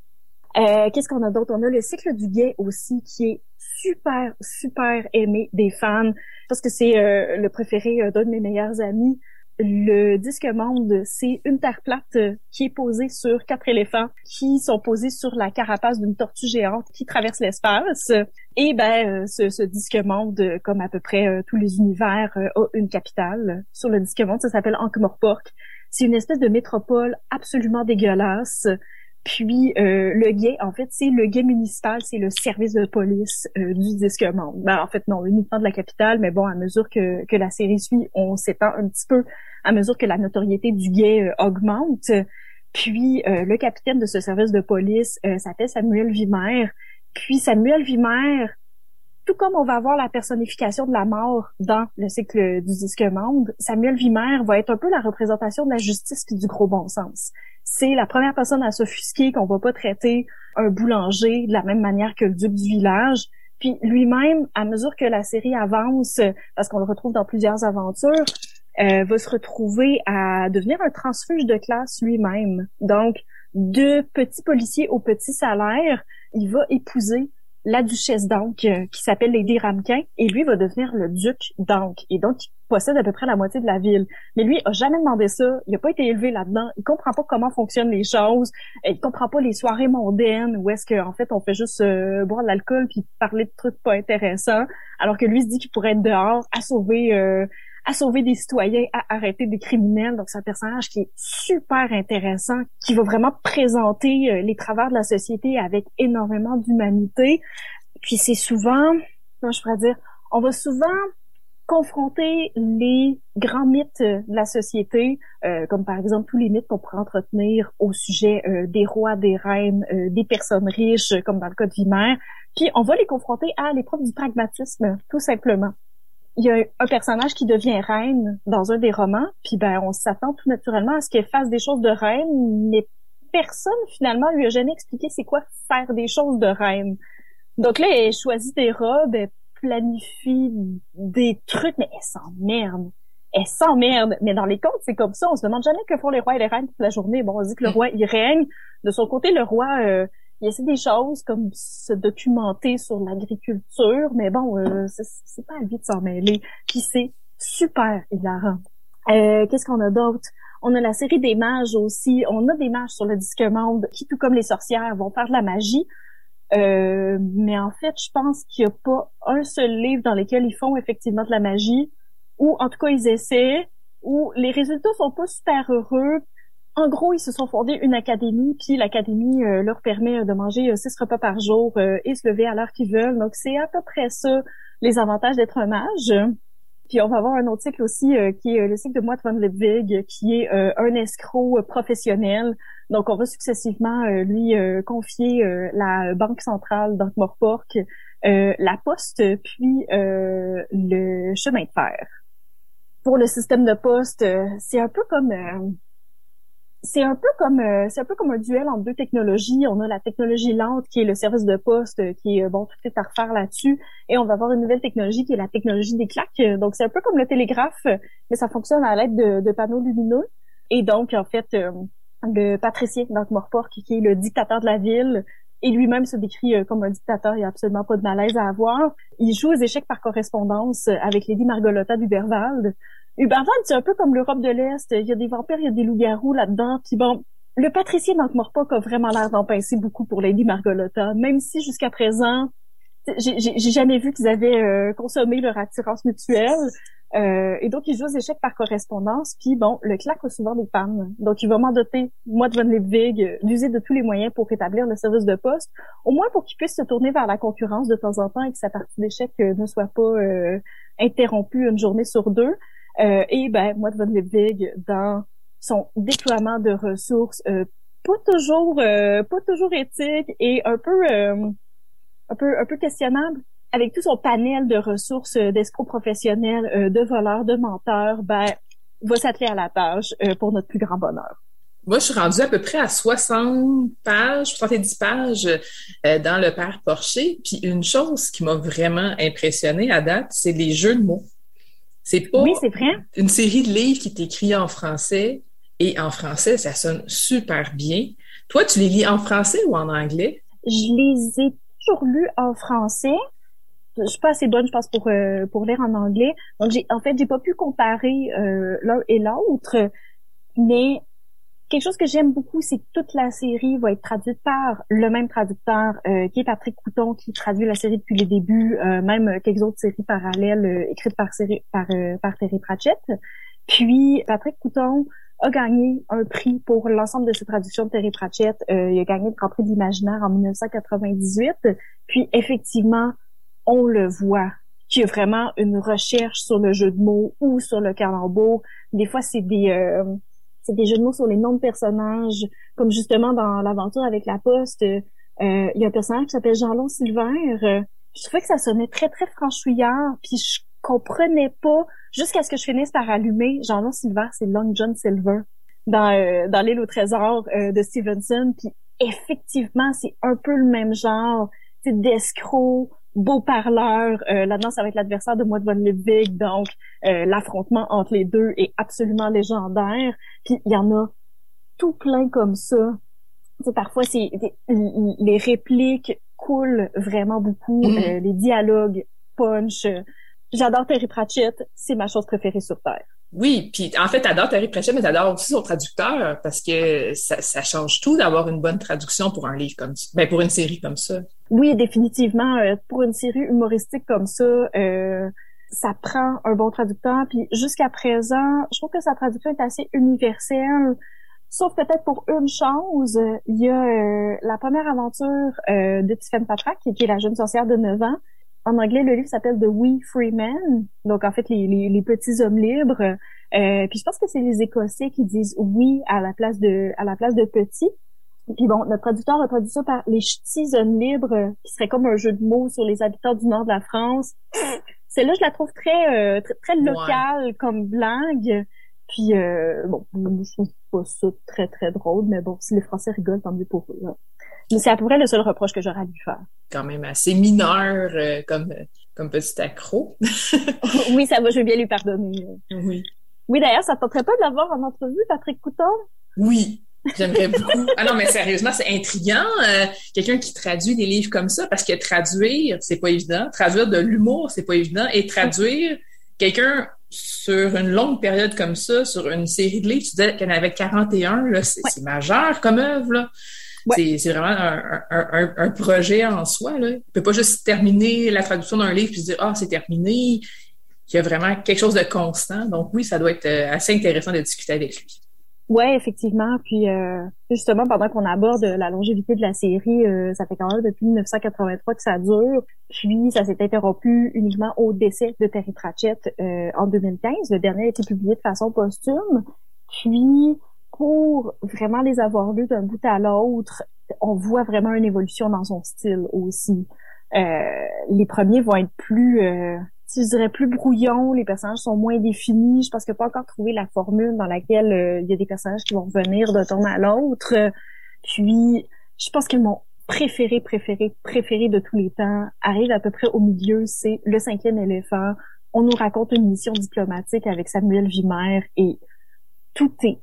Euh, Qu'est-ce qu'on a d'autre? On a le cycle du guet aussi, qui est super, super aimé des fans, parce que c'est euh, le préféré euh, d'un de mes meilleurs amis. Le disque monde, c'est une terre plate euh, qui est posée sur quatre éléphants qui sont posés sur la carapace d'une tortue géante qui traverse l'espace. Et ben, ce, ce, disque monde, comme à peu près tous les univers, a une capitale. Sur le disque monde, ça s'appelle Ankh-Morpork. C'est une espèce de métropole absolument dégueulasse puis euh, le guet, en fait, c'est le guet municipal, c'est le service de police euh, du disque monde. Ben, en fait, non, uniquement de la capitale, mais bon, à mesure que, que la série suit, on s'étend un petit peu à mesure que la notoriété du guet euh, augmente. Puis le capitaine de ce service de police s'appelle Samuel Vimer. Puis Samuel Vimer, tout comme on va avoir la personnification de la mort dans le cycle du disque monde, Samuel Vimer va être un peu la représentation de la justice puis du gros bon sens c'est la première personne à s'offusquer qu'on va pas traiter un boulanger de la même manière que le duc du village. Puis lui-même, à mesure que la série avance, parce qu'on le retrouve dans plusieurs aventures, euh, va se retrouver à devenir un transfuge de classe lui-même. Donc, de petit policier au petit salaire, il va épouser la duchesse d'Ancre euh, qui s'appelle Lady Ramquin et lui va devenir le duc d'Ancre et donc possède à peu près la moitié de la ville. Mais lui a jamais demandé ça, il a pas été élevé là-dedans, il comprend pas comment fonctionnent les choses, il comprend pas les soirées mondaines où est-ce qu'en fait on fait juste euh, boire de l'alcool puis parler de trucs pas intéressants alors que lui se dit qu'il pourrait être dehors à sauver euh, à sauver des citoyens, à arrêter des criminels. Donc, c'est un personnage qui est super intéressant, qui va vraiment présenter euh, les travers de la société avec énormément d'humanité. Puis c'est souvent, comment je pourrais dire, on va souvent confronter les grands mythes de la société, euh, comme par exemple tous les mythes qu'on pourrait entretenir au sujet euh, des rois, des reines, des personnes riches, comme dans le cas de Vimer. Puis on va les confronter à l'épreuve du pragmatisme, tout simplement il y a un personnage qui devient reine dans un des romans, puis ben on s'attend tout naturellement à ce qu'elle fasse des choses de reine, mais personne finalement lui a jamais expliqué c'est quoi faire des choses de reine. Donc là, elle choisit des robes, planifie des trucs, mais elle s'emmerde. Elle s'emmerde. Mais dans les contes, c'est comme ça. On se demande jamais que font les rois et les reines toute la journée. Bon, on dit que le roi, il règne. De son côté, le roi, euh, il essaie des choses comme se documenter sur l'agriculture, mais bon, euh, c'est pas à lui de s'en mêler. Puis c'est super hilarant. Euh, Qu'est-ce qu'on a d'autre? On a la série des mages aussi. On a des mages sur le disque monde qui, tout comme les sorcières, vont faire de la magie. Euh, mais en fait, je pense qu'il n'y a pas un seul livre dans lequel ils font effectivement de la magie, ou en tout cas ils essaient, où les résultats sont pas super heureux, en gros, ils se sont fondés une académie, puis l'académie euh, leur permet euh, de manger six repas par jour et se lever à l'heure qu'ils veulent. Donc, c'est à peu près ça les avantages d'être un mage. Puis on va avoir un autre cycle aussi qui est le cycle de Moit von Lipwig, qui est un escroc professionnel. Donc, on va successivement lui confier la Banque centrale d'Ankh-Morpork, la poste, puis le chemin de fer. Pour le système de poste, c'est un peu comme c'est un peu comme euh, c'est un peu comme un duel entre deux technologies. On a la technologie lente qui est le service de poste, euh, qui est euh, bon tout est à refaire là-dessus, et on va avoir une nouvelle technologie qui est la technologie des claques. Donc c'est un peu comme le télégraphe, mais ça fonctionne à l'aide de, panneaux lumineux. Et donc en fait le patricien donc Morport qui est le dictateur de la ville et lui-même se décrit comme un dictateur, il n'y a absolument pas de malaise à avoir. Il joue aux échecs par correspondance avec Lady Margolotta d'Uberwald, Uberval, c'est un peu comme l'Europe de l'Est. Il y a des vampires, il y a des loups-garous là-dedans. Puis bon, le patricien d'Ankh-Morpork a vraiment l'air d'en pincer beaucoup pour Lady Margolotta, même si jusqu'à présent, j'ai jamais vu qu'ils avaient euh, consommé leur attirance mutuelle. Euh, et donc, ils jouent aux échecs par correspondance. Puis bon, le claque a souvent des pannes. Donc, il va doter, moi, de Von Lipwig, d'user de tous les moyens pour rétablir le service de poste, au moins pour qu'il puisse se tourner vers la concurrence de temps en temps et que sa partie d'échecs euh, ne soit pas interrompue une journée sur deux. Euh, et ben, moi, de Lipwig, dans son déploiement de ressources, euh, pas toujours, euh, pas toujours éthique et un peu, un peu, un peu questionnable, avec tout son panel de ressources d'escrocs professionnels, de voleurs, de menteurs, ben, va s'atteler à la tâche pour notre plus grand bonheur. Moi, je suis rendue à peu près à 60 pages, 70 pages dans le père Porcher. Puis une chose qui m'a vraiment impressionnée à date, c'est les jeux de mots. C'est pas oui, vrai. une série de livres qui est écrite en français et en français, ça sonne super bien. Toi, tu les lis en français ou en anglais? Je les ai toujours lus en français. Je suis pas assez bonne, je pense, pour euh, pour lire en anglais. Donc, j'ai en fait, j'ai pas pu comparer euh, l'un et l'autre, mais quelque chose que j'aime beaucoup, c'est que toute la série va être traduite par le même traducteur, euh, qui est Patrick Couton, qui traduit la série depuis les débuts, euh, même quelques autres séries parallèles euh, écrites par, série, par, Terry Pratchett. Puis Patrick Couton a gagné un prix pour l'ensemble de ses traductions de Terry Pratchett. il a gagné le Grand Prix d'imaginaire en 1998. Puis effectivement, on le voit qu'il y a vraiment une recherche sur le jeu de mots ou sur le calembour. Des fois, c'est des c'est des jeux de mots sur les noms de personnages, comme justement dans l'aventure avec la poste, euh, il y a un personnage qui s'appelle Jean-Long Silver. Euh, je trouvais que ça sonnait très, très franchouillard, puis je comprenais pas, jusqu'à ce que je finisse par allumer, Jean-Long Silver, c'est Long John Silver, dans, euh, dans l'île au trésor de Stevenson, puis effectivement, c'est un peu le même genre, c'est d'escroc, beau parleur. Euh, Là-dedans, ça va être l'adversaire de de Von Lipwig, donc euh, l'affrontement entre les deux est absolument légendaire. Puis il y en a tout plein comme ça. c'est parfois, c'est les répliques coule vraiment beaucoup. Mhm. Euh, les dialogues, punch. J'adore Terry Pratchett, c'est ma chose préférée sur Terre. Oui, puis en fait, t'adores Terry Pratchett, mais t'adores aussi son traducteur parce que ça, ça change tout d'avoir une bonne traduction pour un livre comme ça, ben pour une série comme ça. Oui, définitivement. euh, pour une série humoristique comme ça, euh, ça prend un bon traducteur. Puis jusqu'à présent, je trouve que sa traduction est assez universelle. Sauf peut-être pour une chose, il y a euh, la première aventure euh, de Tiffany Patrak, qui, est la jeune sorcière de 9 ans. En anglais, le livre s'appelle The We Free Men, donc en fait les, les, les petits hommes libres. Euh, puis je pense que c'est les Écossais qui disent oui à la place de à la place de petits. Puis bon, notre traducteur a traduit ça par les ch'tis hommes libres, qui serait comme un jeu de mots sur les habitants du nord de la France. Celle-là, je la trouve très euh, très, très locale comme blague. Puis euh, bon, je trouve pas ça très très drôle, mais bon, si les Français rigolent, tant mieux pour eux. là. Mais c'est à peu près le seul reproche que j'aurais à lui faire. Quand même assez mineur euh, comme comme petit accro. *laughs* oui, ça va, je vais bien lui pardonner. oui. Oui, d'ailleurs, ça te tenterait pas de l'avoir en entrevue, Patrick Couton? Oui, j'aimerais beaucoup. Ah non, mais sérieusement, c'est intriguant. euh, Quelqu'un qui traduit des livres comme ça, parce que traduire, c'est pas évident. Traduire de l'humour, c'est pas évident. Et traduire quelqu'un sur une longue période comme ça, sur une série de livres, tu disais qu'il y en avait 41, là, c'est Ouais. majeur comme œuvre, là. Ouais. C'est- vraiment un, un, un, un projet en soi, là. Il peut pas juste terminer la traduction d'un livre puis se dire, ah, c'est terminé. Il y a vraiment quelque chose de constant. Donc oui, ça doit être euh, assez intéressant de discuter avec lui. Ouais, effectivement. Puis euh, justement, pendant qu'on aborde la longévité de la série, euh, ça fait quand même depuis 1983 que ça dure. Puis ça s'est interrompu uniquement au décès de Terry Pratchett euh, en 2015. Le dernier a été publié de façon posthume. Puis pour vraiment les avoir lus d'un bout à l'autre, on voit vraiment une évolution dans son style aussi. Euh, les premiers vont être plus euh, je dirais plus brouillons, les personnages sont moins définis. Je pense que pas encore trouvé la formule dans laquelle euh, il y a des personnages qui vont revenir d'un temps à l'autre. Puis, je pense que mon préféré, préféré, préféré de tous les temps arrive à peu près au milieu, c'est le cinquième éléphant. On nous raconte une mission diplomatique avec Samuel Vimer et tout est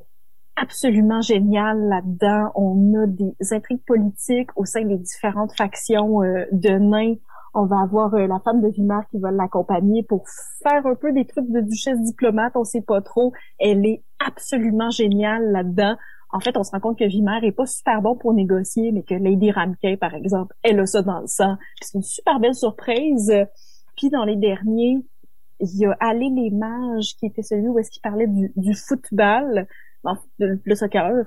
absolument génial là-dedans. On a des intrigues politiques au sein des différentes factions euh, de nains on va avoir euh, la femme de Vimar qui va l'accompagner pour faire un peu des trucs de duchesse diplomate, on sait pas trop. Elle est absolument géniale là-dedans. En fait, on se rend compte que Vimar est pas super bon pour négocier, mais que Lady Ramkay, par exemple, elle a ça dans le sang. C'est une super belle surprise. Puis dans les derniers, il y a Aller les mages, qui était celui où est-ce qu'il parlait du, football, le, soccer.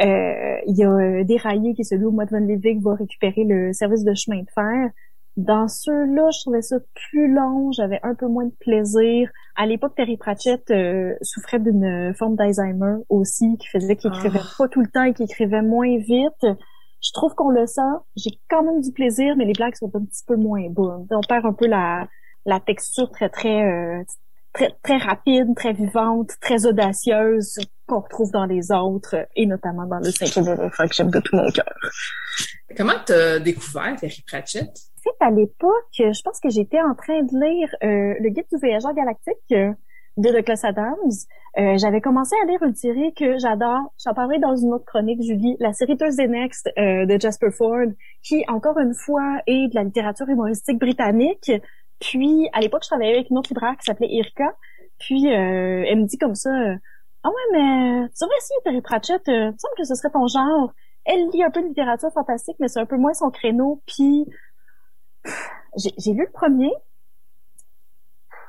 Euh, il y a euh, Déraillé, qui est celui où Matt Van va récupérer le service de chemin de fer. Dans ceux-là, je trouvais ça plus long, j'avais un peu moins de plaisir. À l'époque, Terry Pratchett euh, souffrait d'une forme d'Alzheimer aussi, qui faisait qu'il écrivait Ah. pas tout le temps et qu'il écrivait moins vite. Je trouve qu'on le sent. J'ai quand même du plaisir, mais les blagues sont un petit peu moins bonnes. On perd un peu la, la texture très, très, euh, très, très rapide, très vivante, très audacieuse qu'on retrouve dans les autres, et notamment dans le cinquième éléphant que j'aime de tout mon cœur. Comment t'as découvert Terry Pratchett? Fait, à l'époque, je pense que j'étais en train de lire euh, le guide du voyageur galactique euh, de Douglas Adams. Euh, J'avais commencé à lire une série que j'adore. J'en parlerai dans une autre chronique, Julie, la série Thursday Next euh, de Jasper Ford, qui, encore une fois, est de la littérature humoristique britannique. Puis, à l'époque, je travaillais avec une autre libraire qui s'appelait Irka. Puis, euh, elle me dit comme ça, euh, « Ah ouais, mais tu devrais essayer Terry Pratchett, il me semble que ce serait ton genre. » Elle lit un peu de littérature fantastique, mais c'est un peu moins son créneau. Puis, j'ai lu le premier.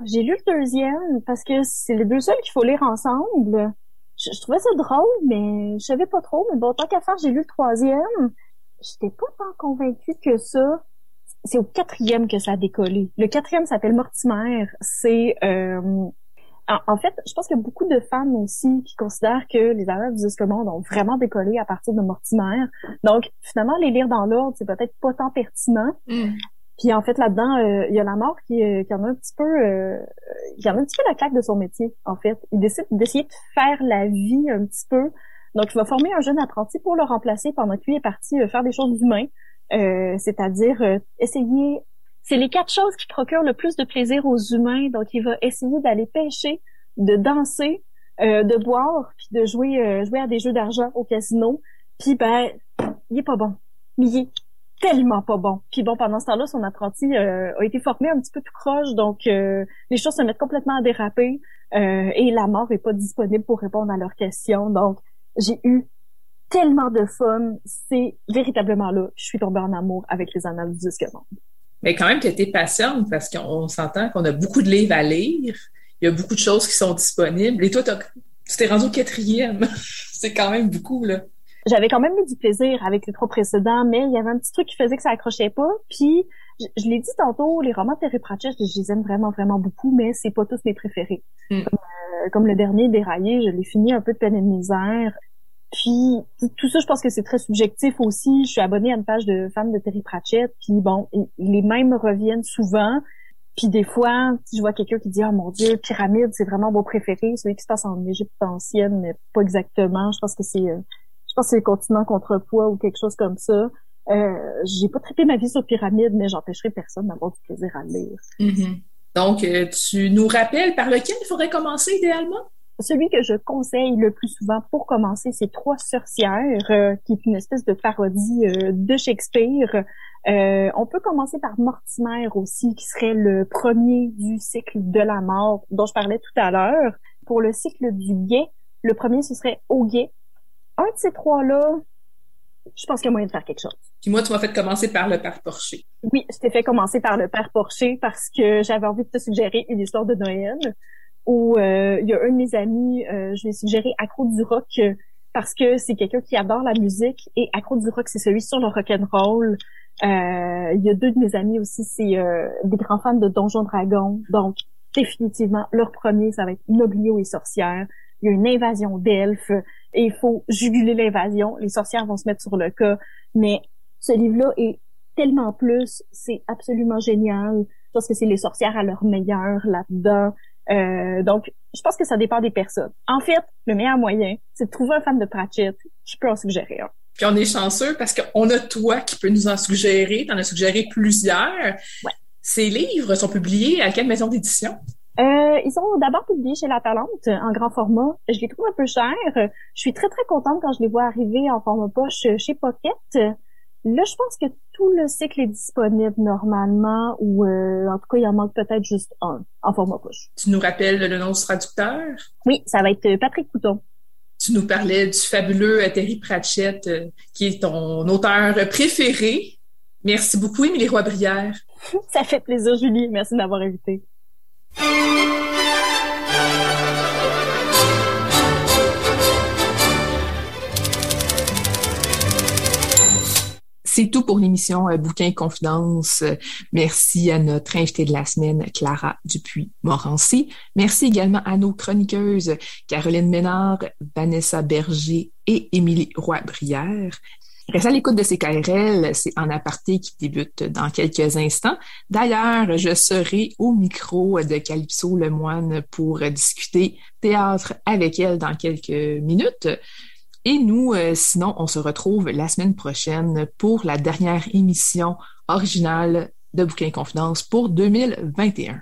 J'ai lu le deuxième parce que c'est les deux seuls qu'il faut lire ensemble. Je, je trouvais ça drôle, mais je savais pas trop. Mais bon, tant qu'à faire, j'ai lu le troisième. J'étais pas tant convaincue que ça. C'est au quatrième que ça a décollé. Le quatrième s'appelle Mortimer. C'est euh, en, fait, je pense qu'il y a beaucoup de fans aussi qui considèrent que les Arabes du Disque Monde ont vraiment décollé à partir de Mortimer. Donc, finalement, les lire dans l'ordre, c'est peut-être pas tant pertinent. Puis en fait là-dedans, euh, il y a la mort qui, euh, qui en a un petit peu, euh, qui en a un petit peu la claque de son métier. En fait, il décide d'essayer de faire la vie un petit peu. Donc il va former un jeune apprenti pour le remplacer pendant que lui est parti faire des choses humaines, euh, c'est-à-dire essayer. C'est les quatre choses qui procurent le plus de plaisir aux humains. Donc il va essayer d'aller pêcher, de danser, de boire, puis de jouer, jouer à des jeux d'argent au casino. Puis ben, il est pas bon, mais il est tellement pas bon. Puis bon, pendant ce temps-là, son apprenti euh, a été formé un petit peu tout croche, donc euh, les choses se mettent complètement à déraper euh, et la mort est pas disponible pour répondre à leurs questions. Donc, j'ai eu tellement de fun. C'est véritablement là je suis tombée en amour avec les annales du disque monde. Mais quand même que tu patiente parce qu'on s'entend qu'on a beaucoup de livres à lire. Il y a beaucoup de choses qui sont disponibles. Et toi, tu t'es rendu au quatrième. *laughs* C'est quand même beaucoup, là. J'avais quand même eu du plaisir avec les trois précédents, mais il y avait un petit truc qui faisait que ça accrochait pas. Puis, je, l'ai dit tantôt, les romans de Terry Pratchett, je, les aime vraiment, vraiment beaucoup, mais c'est pas tous mes préférés. Mm. Euh, comme, le dernier, Déraillé, je l'ai fini un peu de peine et de misère. Puis tout ça, je pense que c'est très subjectif aussi. Je suis abonnée à une page de femmes de Terry Pratchett, puis bon, les mêmes reviennent souvent. Puis des fois, si je vois quelqu'un qui dit « Oh mon Dieu, Pyramide, c'est vraiment mon préféré », celui qui se passe en Égypte ancienne, mais pas exactement. Je pense que c'est euh, je pense que c'est le continent contrepoids ou quelque chose comme ça. Euh, j'ai pas traité ma vie sur Pyramide, mais j'empêcherai personne d'avoir du plaisir à le lire. Mm-hmm. Donc, euh, tu nous rappelles par lequel il faudrait commencer idéalement? Celui que je conseille le plus souvent pour commencer, c'est Trois sorcières, euh, qui est une espèce de parodie euh, de Shakespeare. on peut commencer par Mortimer aussi, qui serait le premier du cycle de la mort dont je parlais tout à l'heure. Pour le cycle du guet, le premier, ce serait Au guet, un de ces trois-là, je pense qu'il y a moyen de faire quelque chose. Puis moi, tu m'as fait commencer par le père Porcher. Oui, je t'ai fait commencer par le père Porcher parce que j'avais envie de te suggérer une histoire de Noël où euh, il y a un de mes amis, euh, je lui ai suggéré Accro du rock parce que c'est quelqu'un qui adore la musique et Accro du rock, c'est celui sur le rock and roll. Euh, il y a deux de mes amis aussi, c'est des grands fans de Donjon Dragon. Donc, définitivement, leur premier, ça va être Noblio et Sorcière. Il y a une invasion d'elfes et il faut juguler l'invasion. Les sorcières vont se mettre sur le cas. Mais ce livre-là est tellement plus. C'est absolument génial. Parce que c'est les sorcières à leur meilleur là-dedans. Euh, donc, je pense que ça dépend des personnes. En fait, le meilleur moyen, c'est de trouver un fan de Pratchett qui peut en suggérer un. Puis on est chanceux parce qu'on a toi qui peut nous en suggérer. T'en as suggéré plusieurs. Ouais. Ces livres sont publiés à quelle maison d'édition? Euh, ils sont d'abord publiés chez La Talente en grand format. Je les trouve un peu chers. Je suis très très contente quand je les vois arriver en format poche chez Pocket. Là, je pense que tout le cycle est disponible normalement, ou euh, en tout cas, il en manque peut-être juste un en format poche. Tu nous rappelles le nom du traducteur? Oui, ça va être Patrick Couton. Tu nous parlais du fabuleux Terry Pratchett, euh, qui est ton auteur préféré. Merci beaucoup, Émilie Roy-Brière. *laughs* ça fait plaisir, Julie. Merci de m'avoir invité. C'est tout pour l'émission euh, Bouquin Confidence. Merci à notre invitée de la semaine, Clara Dupuis-Morancy. Merci également à nos chroniqueuses, Caroline Ménard, Vanessa Berger et Émilie Roy-Brière. Reste à l'écoute de ces KRL, c'est en aparté qui débute dans quelques instants. D'ailleurs, je serai au micro de Calypso Lemoine pour discuter théâtre avec elle dans quelques minutes. Et nous, euh, sinon, on se retrouve la semaine prochaine pour la dernière émission originale de Bouquin Confidence pour 2021.